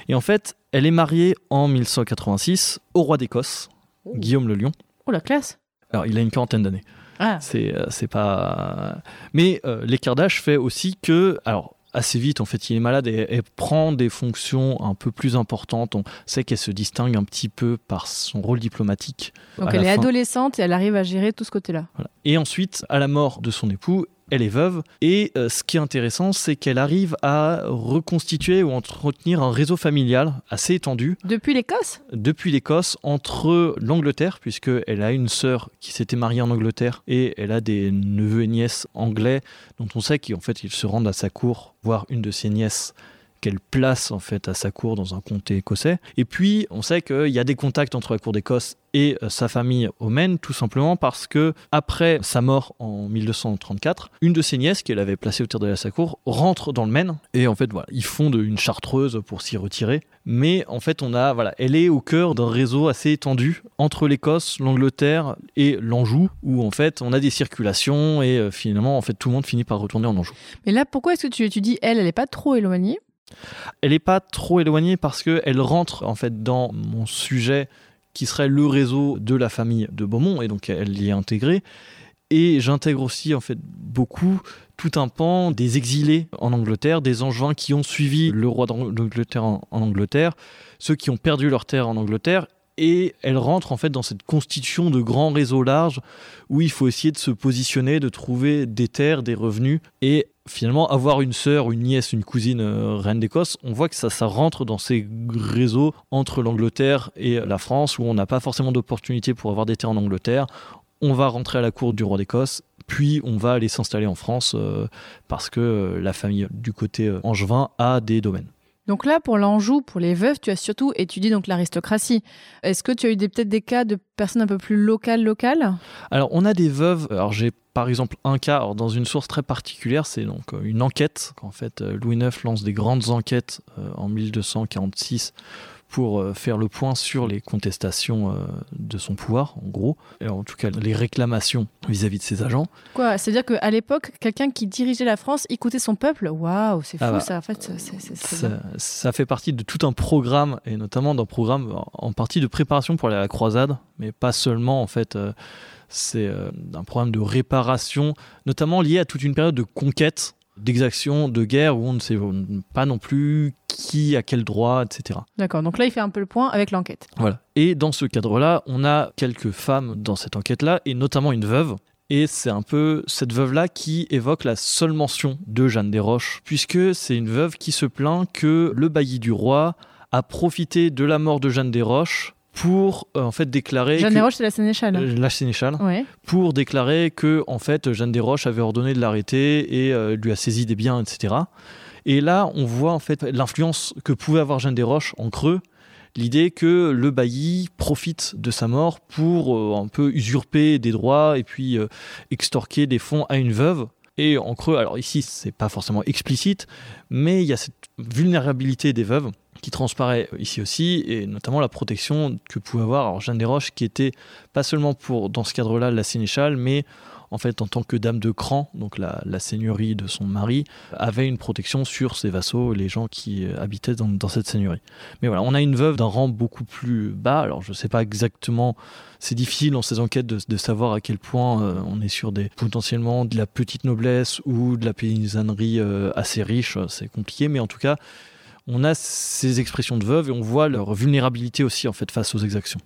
Et en fait, elle est mariée en 1186 au roi d'Écosse, Guillaume le Lion. Oh la classe Alors, il a une quarantaine d'années. Ah, C'est euh, c'est pas. Mais euh, l'écart d'âge fait aussi que. Alors, assez vite, en fait, il est malade et, et prend des fonctions un peu plus importantes. On sait qu'elle se distingue un petit peu par son rôle diplomatique. donc elle est fin. adolescente et elle arrive à gérer tout ce côté-là. Voilà. Et ensuite, à la mort de son époux, elle est veuve. Et euh, ce qui est intéressant, c'est qu'elle arrive à reconstituer ou entretenir un réseau familial assez étendu Depuis l'Écosse? Depuis l'Écosse entre l'Angleterre, puisqu'elle a une sœur qui s'était mariée en Angleterre et elle a des neveux et nièces anglais dont on sait qu'en fait ils se rendent à sa cour, voir une de ses nièces qu'elle place en fait à sa cour dans un comté écossais. Et puis on sait qu'il y a des contacts entre la cour d'Écosse et euh, sa famille au Maine, tout simplement parce que après sa mort en 1234, une de ses nièces qu'elle avait placée au tiers de la cour rentre dans le Maine et en fait voilà, ils font de- une chartreuse pour s'y retirer. Mais en fait, on a voilà, elle est au cœur d'un réseau assez étendu entre l'Écosse, l'Angleterre et l'Anjou, où en fait on a des circulations et euh, finalement en fait tout le monde finit par retourner en Anjou. Mais là, pourquoi est-ce que tu, tu dis elle, elle n'est pas trop éloignée? Elle n'est pas trop éloignée parce que elle rentre en fait dans mon sujet qui serait le réseau de la famille de Beaumont et donc elle y est intégrée. Et j'intègre aussi en fait beaucoup tout un pan des exilés en Angleterre, des Angevins qui ont suivi le roi d'Ang- d'Angleterre en, en Angleterre, ceux qui ont perdu leur terre en Angleterre. Et elle rentre en fait dans cette constitution de grands réseaux larges où il faut essayer de se positionner, de trouver des terres, des revenus et finalement avoir une sœur, une nièce, une cousine euh, reine d'Écosse. On voit que ça, rentre dans ces réseaux entre l'Angleterre et la France où on n'a pas forcément d'opportunité pour avoir des terres en Angleterre. On va rentrer à la cour du roi d'Écosse, puis on va aller s'installer en France euh, parce que euh, la famille du côté angevin a des domaines. Donc là, pour l'Anjou, pour les veuves, tu as surtout étudié donc l'aristocratie. Est-ce que tu as eu peut-être des cas de personnes un peu plus locales, locales? Alors, on a des veuves. Alors, j'ai par exemple un cas dans une source très particulière, c'est donc euh, une enquête. qu'en fait, euh, Louis IX lance des grandes enquêtes euh, en 1246 pour euh, faire le point sur les contestations euh, de son pouvoir, en gros, et en tout cas les réclamations vis-à-vis de ses agents. Quoi C'est-à-dire qu'à l'époque, quelqu'un qui dirigeait la France écoutait son peuple? Waouh, c'est fou Ah bah, ça, en fait. Ça, fait partie de tout un programme, et notamment d'un programme en- partie de préparation pour aller à la croisade, mais pas seulement en fait. euh, c'est un programme de réparation, notamment lié à toute une période de conquête, d'exaction, de guerre, où on ne sait pas non plus qui a quel droit, etc. D'accord, donc là, il fait un peu le point avec l'enquête. Voilà. Et dans ce cadre-là, on a quelques femmes dans cette enquête-là, et notamment une veuve. Et c'est un peu cette veuve-là qui évoque la seule mention de Jeanne des Roches, puisque c'est une veuve qui se plaint que le bailli du roi a profité de la mort de Jeanne des Roches pour euh, en fait déclarer Jeanne que- Desroches, c'est la sénéchale. Euh, la sénéchale Ouais. pour déclarer que en fait Jeanne des Roches avait ordonné de l'arrêter et euh, lui a saisi des biens, etc. Et là, on voit en fait l'influence que pouvait avoir Jeanne des Roches en creux, l'idée que le bailli profite de sa mort pour un peu usurper des droits et puis extorquer des fonds à une veuve. Et en creux, alors ici, c'est pas forcément explicite, mais il y a cette vulnérabilité des veuves qui transparaît ici aussi, et notamment la protection que pouvait avoir Jeanne des Roches, qui était pas seulement pour, dans ce cadre-là, la sénéchale, mais en fait, en tant que dame de cran, donc la, seigneurie de son mari, avait une protection sur ses vassaux les gens qui euh, habitaient dans, cette seigneurie. Mais voilà, on a une veuve d'un rang beaucoup plus bas. Alors, je ne sais pas exactement, c'est difficile dans ces enquêtes de, de savoir à quel point euh, on est sur des potentiellement de la petite noblesse ou de la paysannerie euh, assez riche. C'est compliqué, mais en tout cas, on a ces expressions de veuve et on voit leur vulnérabilité aussi en fait face aux exactions.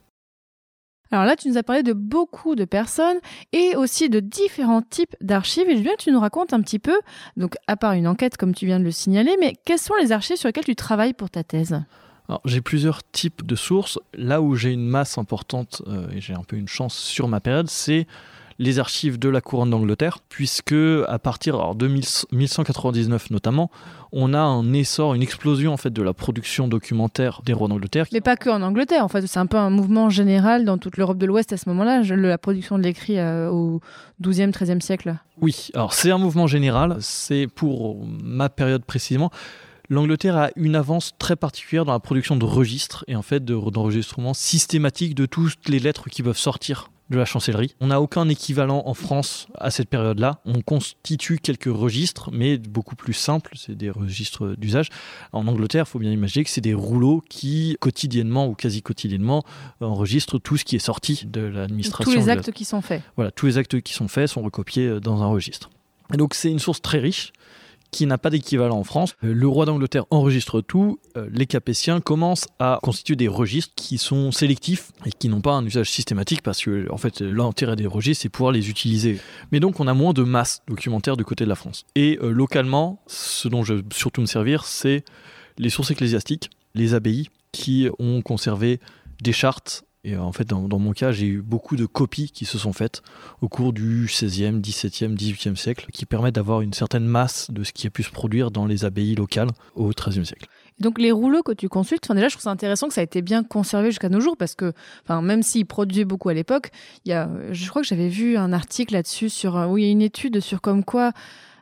Alors là, tu nous as parlé de beaucoup de personnes et aussi de différents types d'archives. Et je veux que tu nous racontes un petit peu, donc à part une enquête comme tu viens de le signaler, mais quelles sont les archives sur lesquelles tu travailles pour ta thèse? Alors, j'ai plusieurs types de sources. Là où j'ai une masse importante euh, et j'ai un peu une chance sur ma période, c'est les archives de la couronne d'Angleterre, puisque à partir alors, de 1000 1199 notamment, on a un essor, une explosion en fait de la production documentaire des rois d'Angleterre. Mais pas que en Angleterre, en fait, c'est un peu un mouvement général dans toute l'Europe de l'Ouest à ce moment-là, la production de l'écrit euh, au 12e, 13e siècle. Oui, alors c'est un mouvement général, c'est pour ma période précisément. L'Angleterre a une avance très particulière dans la production de registres et en fait de- d'enregistrements systématiques de toutes les lettres qui peuvent sortir de la chancellerie. On n'a aucun équivalent en France à cette période-là. On constitue quelques registres, mais beaucoup plus simples, c'est des registres d'usage. En Angleterre, il faut bien imaginer que c'est des rouleaux qui, quotidiennement ou quasi quotidiennement, enregistrent tout ce qui est sorti de l'administration. Tous les actes qui sont faits. Voilà, tous les actes qui sont faits sont recopiés dans un registre. Et donc c'est une source très riche qui n'a pas d'équivalent en France. Euh, le roi d'Angleterre enregistre tout. Euh, les Capétiens commencent à constituer des registres qui sont sélectifs et qui n'ont pas un usage systématique parce que, en fait, l'intérêt des registres, c'est pouvoir les utiliser. Mais donc, on a moins de masse documentaire du côté de la France. Et euh, localement, ce dont je veux surtout me servir, c'est les sources ecclésiastiques, les abbayes qui ont conservé des chartes et en fait, dans, mon cas, j'ai eu beaucoup de copies qui se sont faites au cours du 16e, 17e, 18e siècle, qui permettent d'avoir une certaine masse de ce qui a pu se produire dans les abbayes locales au 13e siècle. Donc les rouleaux que tu consultes, déjà je trouve ça intéressant que ça a été bien conservé jusqu'à nos jours parce que, même s'ils produisaient beaucoup à l'époque, il y a, je crois que j'avais vu un article là-dessus sur, où il y a une étude sur comme quoi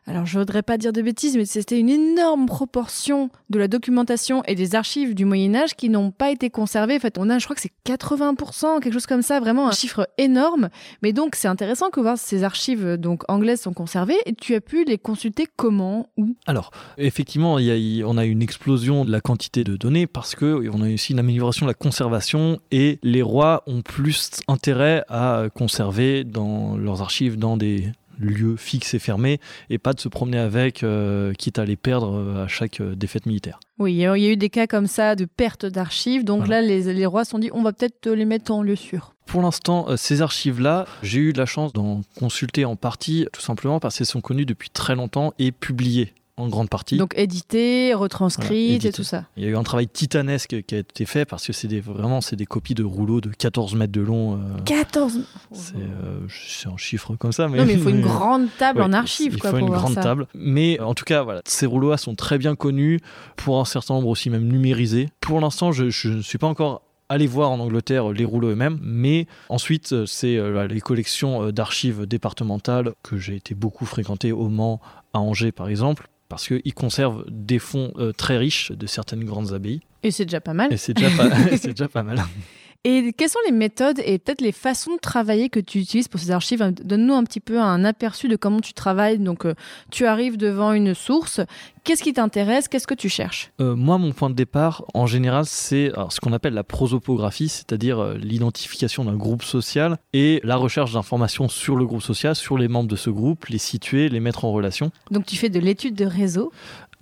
alors je voudrais pas dire de bêtises, mais c'était une énorme proportion de la documentation et des archives du Moyen Âge qui n'ont pas été conservées. En fait, on a, je crois que c'est 80%, quelque chose comme ça, vraiment un chiffre énorme. Mais donc c'est intéressant que voir ces archives donc anglaises sont conservées. Et tu as pu les consulter comment, où? Alors effectivement, y a, on a une explosion de la quantité de données parce que on a aussi une amélioration de la conservation et les rois ont plus intérêt à conserver dans leurs archives dans des lieu fixe et fermé et pas de se promener avec, euh, quitte à les perdre euh, à chaque euh, défaite militaire. Oui, il y a eu des cas comme ça de perte d'archives. Donc là, les, les, rois se sont dit, on va peut-être les mettre en lieu sûr. Pour l'instant, ces archives-là, j'ai eu la chance d'en consulter en partie, tout simplement parce qu'elles sont connues depuis très longtemps et publiées en grande partie. Donc édité, retranscrit et tout ça. Il y a eu un travail titanesque qui a été fait parce que c'est des, vraiment c'est des copies de rouleaux de 14 mètres de long. 14 euh, euh, C'est un chiffre comme ça. Mais... Non mais il faut une <laughs> grande table en archive. Il quoi, faut une grande table. Mais en tout cas, voilà, ces rouleaux-là sont très bien connus, pour un certain nombre aussi même numérisés. Pour l'instant, je ne suis pas encore allé voir en Angleterre les rouleaux eux-mêmes, mais ensuite c'est euh, les collections d'archives départementales que j'ai été beaucoup fréquenter au Mans, à Angers par exemple, parce qu'ils conservent des fonds euh, très riches de certaines grandes abbayes. Et c'est déjà pas mal. Et c'est déjà, pas, <laughs> déjà pas mal. <laughs> Et quelles sont les méthodes et peut-être les façons de travailler que tu utilises pour ces archives? Donne-nous un petit peu un aperçu de comment tu travailles. Donc, euh, tu arrives devant une source. Qu'est-ce qui t'intéresse? Qu'est-ce que tu cherches? Euh, Moi, mon point de départ, en général, c'est ce qu'on appelle la prosopographie, c'est-à-dire euh, l'identification d'un groupe social et la recherche d'informations sur le groupe social, sur les membres de ce groupe, les situer, les mettre en relation. Donc, tu fais de l'étude de réseau?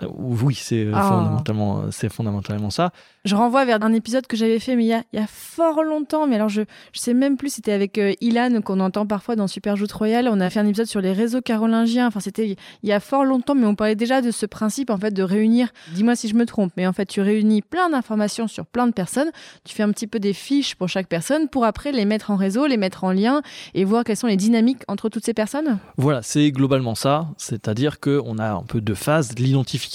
Oui, c'est ah. fondamentalement, c'est fondamentalement ça. Je renvoie vers un épisode que j'avais fait, mais il y a, y a, fort longtemps. Mais alors, je, je sais même plus. C'était avec euh, Ilan qu'on entend parfois dans Super Joute Royale. On a fait un épisode sur les réseaux carolingiens. Enfin, c'était il y a fort longtemps, mais on parlait déjà de ce principe en fait de réunir. Dis-moi si je me trompe, mais en fait, tu réunis plein d'informations sur plein de personnes. Tu fais un petit peu des fiches pour chaque personne pour après les mettre en réseau, les mettre en lien et voir quelles sont les dynamiques entre toutes ces personnes. Voilà, c'est globalement ça. C'est-à-dire qu'on a un peu de phase l'identification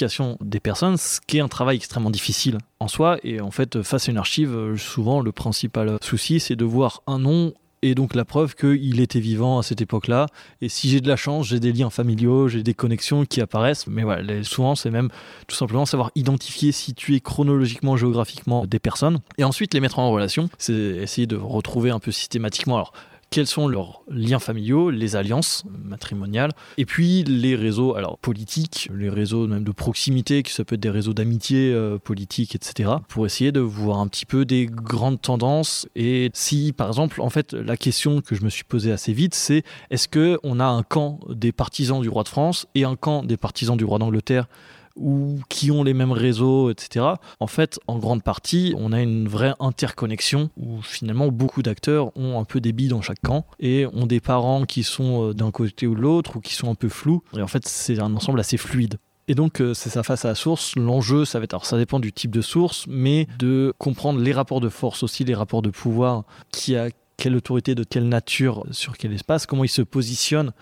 des personnes, ce qui est un travail extrêmement difficile en soi. Et en fait, face à une archive, souvent le principal souci, c'est de voir un nom et donc la preuve qu'il était vivant à cette époque-là. Et si j'ai de la chance, j'ai des liens familiaux, j'ai des connexions qui apparaissent. Mais voilà, souvent c'est même tout simplement savoir identifier, situer chronologiquement, géographiquement des personnes. Et ensuite les mettre en relation. C'est essayer de retrouver un peu systématiquement. Quels sont leurs liens familiaux, les alliances matrimoniales, et puis les réseaux alors politiques, les réseaux même de proximité, qui ça être des réseaux d'amitié euh, politique, etc., pour essayer de voir un petit peu des grandes tendances. Et si, par exemple, en fait, la question que je me suis posée assez vite, c'est est-ce que on a un camp des partisans du roi de France et un camp des partisans du roi d'Angleterre ou qui ont les mêmes réseaux, etc. En fait, en grande partie, on a une vraie interconnexion où finalement beaucoup d'acteurs ont un peu des billes dans chaque camp et ont des parents qui sont euh, d'un côté ou de l'autre ou qui sont un peu flous. Et en fait, c'est un ensemble assez fluide. Et donc, euh, c'est ça face à la source. L'enjeu, ça va être, alors ça dépend du type de source, mais de comprendre les rapports de force aussi, les rapports de pouvoir, qui a quelle autorité, de quelle nature, sur quel espace, comment ils se positionnent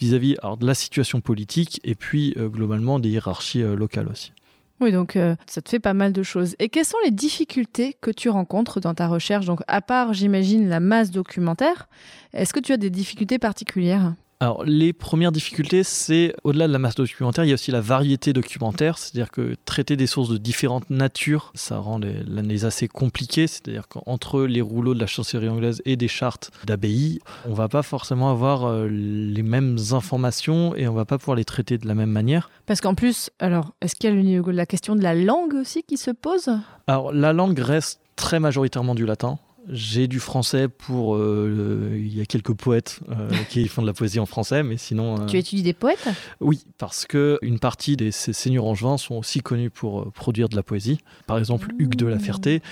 vis-à-vis de la situation politique et puis euh, globalement des hiérarchies euh, locales aussi. Oui, donc euh, ça te fait pas mal de choses. Et quelles sont les difficultés que tu rencontres dans ta recherche? Donc, à part, j'imagine, la masse documentaire, est-ce que tu as des difficultés particulières? Alors, les premières difficultés, c'est au-delà de la masse documentaire, il y a aussi la variété documentaire, c'est-à-dire que traiter des sources de différentes natures, ça rend l'analyse assez compliquée, c'est-à-dire qu'entre les rouleaux de la chancellerie anglaise et des chartes d'abbaye, on va pas forcément avoir euh, les mêmes informations et on va pas pouvoir les traiter de la même manière. Parce qu'en plus, alors, est-ce qu'il y a la question de la langue aussi qui se pose? Alors, la langue reste très majoritairement du latin. J'ai du français pour. Euh, il y a quelques poètes euh, <laughs> qui font de la poésie en français, mais sinon. Euh, tu étudies des poètes? Oui, parce que une partie des seigneurs angevins sont aussi connus pour produire de la poésie. Par exemple, Hugues de la Ferté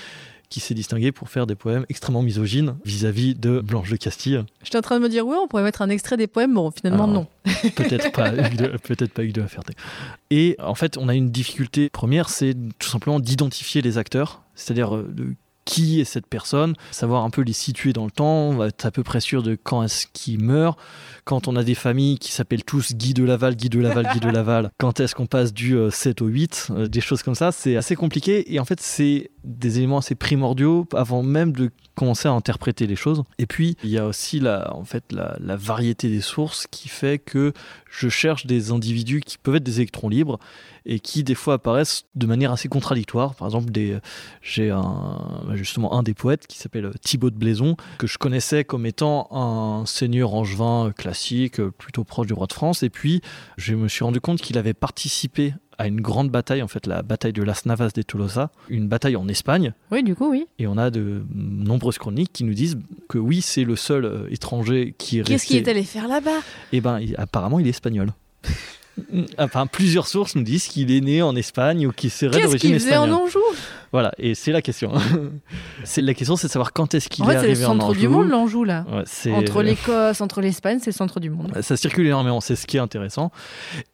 qui s'est distingué pour faire des poèmes extrêmement misogynes vis-à-vis de Blanche de Castille. J'étais en train de me dire, oui, on pourrait mettre un extrait des poèmes. Bon, finalement, non. <laughs> peut-être pas, peut-être pas Hugues de la Ferté. Et en fait, on a une difficulté première, c'est tout simplement d'identifier les acteurs, c'est-à-dire de qui est cette personne, savoir un peu les situer dans le temps, on va être à peu près sûr de quand est-ce qu'il meurt. Quand on a des familles qui s'appellent tous Guy de Laval, Guy de Laval, Guy <laughs> de Laval, quand est-ce qu'on passe du 7 euh, au 8, euh, des choses comme ça, c'est assez compliqué et en fait c'est des éléments assez primordiaux avant même de commencer à interpréter les choses. Et puis il y a aussi la, en fait, la, la variété des sources qui fait que je cherche des individus qui peuvent être des électrons libres et qui des fois apparaissent de manière assez contradictoire. Par exemple, j'ai un, justement un des poètes qui s'appelle Thibaut de Blaison, que je connaissais comme étant un seigneur angevin classique, plutôt proche du roi de France. Et puis, je me suis rendu compte qu'il avait participé à une grande bataille, en fait, la bataille de Las Navas de Tolosa, une bataille en Espagne. Oui, du coup, oui. Et on a de nombreuses chroniques qui nous disent que oui, c'est le seul euh, étranger qui est Qu'est-ce qu'il est allé faire là-bas? Eh ben, apparemment, il est espagnol. <laughs> Enfin, plusieurs sources nous disent qu'il est né en Espagne ou qu'il serait d'origine espagnole. Qu'est-ce qu'il faisait en Anjou? Voilà, et c'est la question. <laughs> c'est la question, c'est de savoir quand est-ce qu'il est, arrivé en Anjou. c'est le centre du monde, l'Anjou là. entre l'Écosse, entre l'Espagne, c'est le centre du monde. Ça circule énormément, c'est ce qui est intéressant.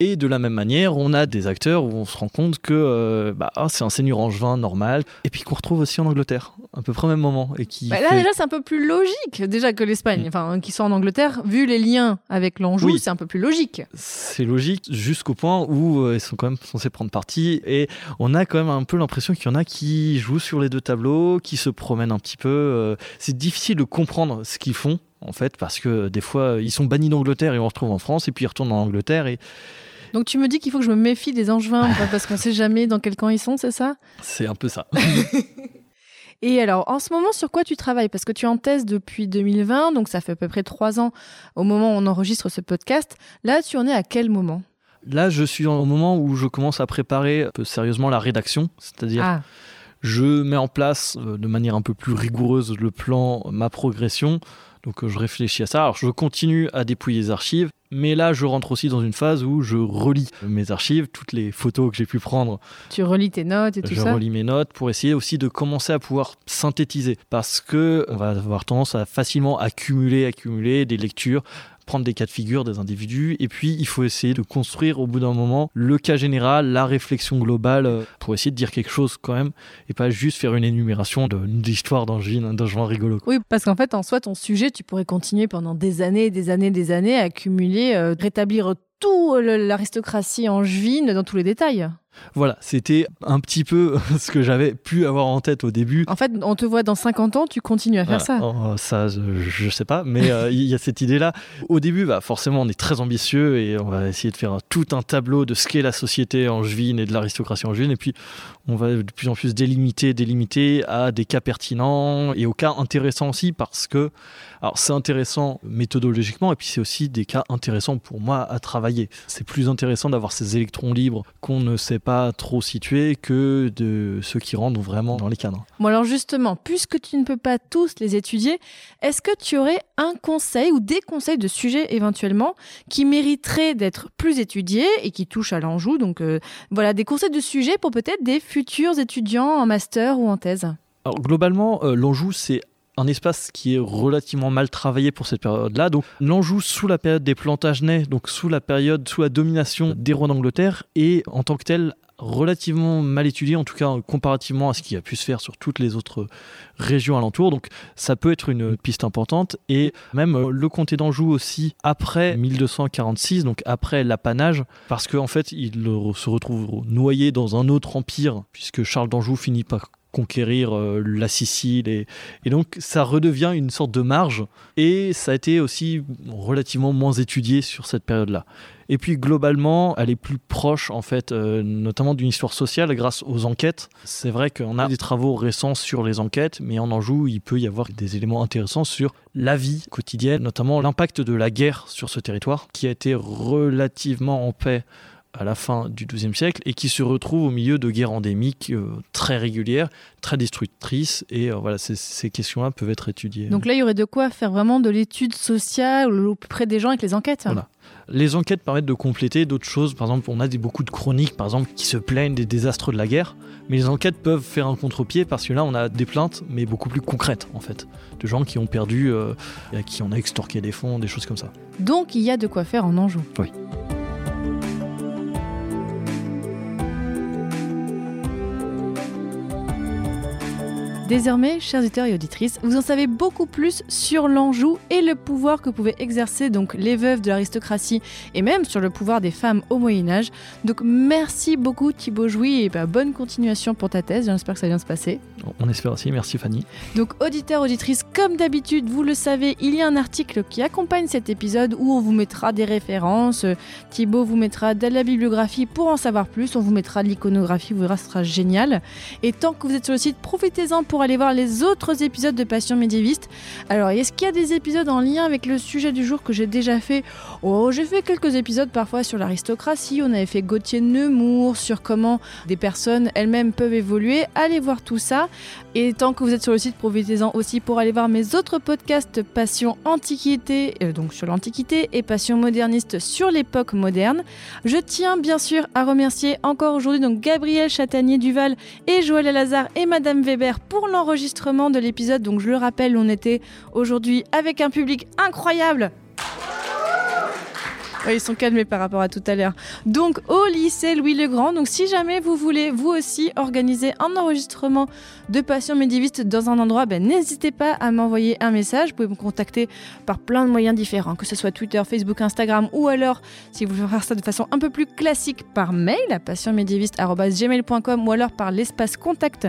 Et de la même manière, on a des acteurs où on se rend compte que euh, bah, ah, c'est un seigneur angevin normal, et puis qu'on retrouve aussi en Angleterre, à peu près au même moment, et qui. Bah, là déjà, c'est un peu plus logique déjà que l'Espagne, mm. enfin qui sont en Angleterre, vu les liens avec l'Anjou, c'est un peu plus logique. C'est logique jusqu'au point où euh, ils sont quand même censés prendre parti, et on a quand même un peu l'impression qu'il y en a qui qui jouent sur les deux tableaux, qui se promènent un petit peu. Euh, c'est difficile de comprendre ce qu'ils font, en fait, parce que des fois, ils sont bannis d'Angleterre et on retrouve en France, et puis ils retournent en Angleterre. Et... Donc tu me dis qu'il faut que je me méfie des Angevins, parce qu'on ne sait jamais dans quel camp ils sont, c'est ça? C'est un peu ça. <laughs> Et alors, en ce moment, sur quoi tu travailles? Parce que tu es en thèse depuis 2020, donc ça fait à peu près trois ans au moment où on enregistre ce podcast. Là, tu en es à quel moment? Là, je suis au moment où je commence à préparer un peu sérieusement la rédaction, c'est-à-dire ah. Je mets en place euh, de manière un peu plus rigoureuse le plan, ma progression. Donc euh, je réfléchis à ça. Alors je continue à dépouiller les archives, mais là je rentre aussi dans une phase où je relis mes archives, toutes les photos que j'ai pu prendre. Tu relis tes notes et tout ça Je relis mes notes pour essayer aussi de commencer à pouvoir synthétiser parce que on va avoir tendance à facilement accumuler, accumuler des lectures prendre des cas de figure des individus, et puis il faut essayer de construire au bout d'un moment le cas général, la réflexion globale, euh, pour essayer de dire quelque chose quand même, et pas juste faire une énumération d'histoires d'un genre rigolo. Oui, parce qu'en fait, en soi, ton sujet, tu pourrais continuer pendant des années, des années, des années à accumuler, euh, rétablir tout l'aristocratie angevine dans tous les détails. Voilà, c'était un petit peu <laughs> ce que j'avais pu avoir en tête au début. En fait, on te voit dans 50 ans, tu continues à faire ça. Oh, ça, je, sais pas, mais euh, il y a cette idée-là. Au début, bah, forcément, on est très ambitieux et on va essayer de faire tout un tableau de ce qu'est la société angevine et de l'aristocratie angevine. Et puis, on va de plus en plus délimiter, délimiter à des cas pertinents et aux cas intéressants aussi parce que, alors c'est intéressant méthodologiquement et puis c'est aussi des cas intéressants pour moi à travailler. C'est plus intéressant d'avoir ces électrons libres qu'on ne sait pas trop situer que de ceux qui rentrent vraiment dans les cadres. Bon alors justement, puisque tu ne peux pas tous les étudier, est-ce que tu aurais un conseil ou des conseils de sujets éventuellement qui mériteraient d'être plus étudiés et qui touchent à l'enjou Donc euh, voilà, des conseils de sujets pour peut-être des futurs étudiants en master ou en thèse Alors globalement, euh, l'Anjou, c'est un espace qui est relativement mal travaillé pour cette période-là. Donc l'Anjou sous la période des Plantagenets, donc sous la période, sous la domination des rois d'Angleterre, est en tant que tel relativement mal étudié, en tout cas comparativement à ce qui a pu se faire sur toutes les autres régions alentours. Donc ça peut être une piste importante. Et même euh, le comté d'Anjou aussi, après 1246, donc après l'apanage, parce qu'en fait il se retrouve noyé dans un autre empire, puisque Charles d'Anjou finit par conquérir euh, la Sicile. Et, donc, ça redevient une sorte de marge. Et ça a été aussi relativement moins étudié sur cette période-là. Et puis globalement, elle est plus proche en fait, euh, notamment d'une histoire sociale grâce aux enquêtes. C'est vrai qu'on a des travaux récents sur les enquêtes, mais en Anjou, il peut y avoir des éléments intéressants sur la vie quotidienne, notamment l'impact de la guerre sur ce territoire, qui a été relativement en paix à la fin du XIIe siècle et qui se retrouve au milieu de guerres endémiques euh, très régulières, très destructrices. Et euh, voilà, ces, ces questions-là peuvent être étudiées. Donc là, il y aurait de quoi faire vraiment de l'étude sociale au plus près des gens avec les enquêtes. Voilà. Les enquêtes permettent de compléter d'autres choses. Par exemple, on a des, beaucoup de chroniques, par exemple, qui se plaignent des désastres de la guerre. Mais les enquêtes peuvent faire un contre-pied parce que là, on a des plaintes, mais beaucoup plus concrètes, en fait. De gens qui ont perdu, euh, à qui on a extorqué des fonds, des choses comme ça. Donc il y a de quoi faire en Anjou. Oui. Désormais, chers auditeurs et auditrices, vous en savez beaucoup plus sur l'Anjou et le pouvoir que pouvaient exercer donc les veuves de l'aristocratie et même sur le pouvoir des femmes au Moyen Âge. Donc merci beaucoup Thibaut Jouy et bah, bonne continuation pour ta thèse. J'espère que ça vient se passer. On espère aussi. Merci Fanny. Donc auditeurs, auditrices, comme d'habitude, vous le savez, il y a un article qui accompagne cet épisode où on vous mettra des références. Thibaut vous mettra de la bibliographie pour en savoir plus. On vous mettra de l'iconographie, vous verrez, ce sera génial. Et tant que vous êtes sur le site, profitez-en pour aller voir les autres épisodes de Passion médiéviste. Alors, est-ce qu'il y a des épisodes en lien avec le sujet du jour que j'ai déjà fait? Oh, j'ai fait quelques épisodes parfois sur l'aristocratie. On avait fait Gauthier Nemours, sur comment des personnes elles-mêmes peuvent évoluer. Allez voir tout ça. Et tant que vous êtes sur le site, profitez-en aussi pour aller voir mes autres podcasts Passion Antiquité, euh, donc sur l'Antiquité, et Passion Moderniste sur l'époque moderne. Je tiens bien sûr à remercier encore aujourd'hui donc Gabriel Chatanier-Duval et Joël Lazare et Madame Weber pour l'enregistrement de l'épisode. Donc je le rappelle, on était aujourd'hui avec un public incroyable. Ils sont calmés par rapport à tout à l'heure. Donc au lycée Louis le Grand. Donc si jamais vous voulez vous aussi organiser un enregistrement de Passion médiéviste dans un endroit, ben, n'hésitez pas à m'envoyer un message. Vous pouvez me contacter par plein de moyens différents, que ce soit Twitter, Facebook, Instagram, ou alors si vous voulez faire ça de façon un peu plus classique par mail à passionmédiéviste@gmail.com ou alors par l'espace contact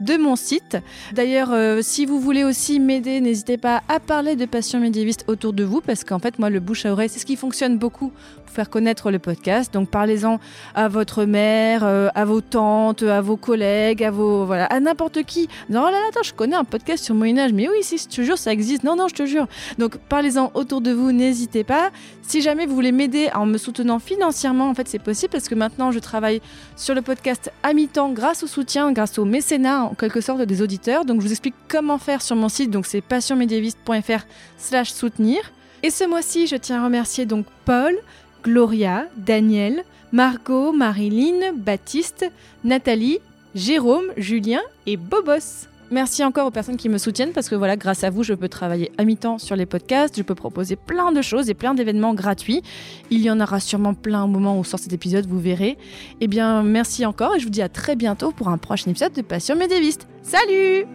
de mon site. D'ailleurs, euh, si vous voulez aussi m'aider, n'hésitez pas à parler de Passion médiéviste autour de vous parce qu'en fait, moi, le bouche à oreille, c'est ce qui fonctionne beaucoup faire connaître le podcast. Donc parlez-en à votre mère, euh, à vos tantes, à vos collègues, à vos voilà, à n'importe qui. Non là, là, attends, je connais un podcast sur Moyen Âge, mais oui, si, je te jure, ça existe. Non, non, je te jure. Donc parlez-en autour de vous, n'hésitez pas. Si jamais vous voulez m'aider en me soutenant financièrement, en fait, c'est possible parce que maintenant, je travaille sur le podcast à mi-temps grâce au soutien, grâce au mécénat en quelque sorte des auditeurs. Donc je vous explique comment faire sur mon site. Donc c'est passionmédiéviste.fr/slash soutenir. Et ce mois-ci, je tiens à remercier donc Paul, Gloria, Daniel, Margot, Marilyn, Baptiste, Nathalie, Jérôme, Julien et Bobos. Merci encore aux personnes qui me soutiennent parce que voilà, grâce à vous, je peux travailler à mi-temps sur les podcasts, je peux proposer plein de choses et plein d'événements gratuits. Il y en aura sûrement plein au moment où sort cet épisode, vous verrez. Eh bien, merci encore et je vous dis à très bientôt pour un prochain épisode de Passion médiéviste. Salut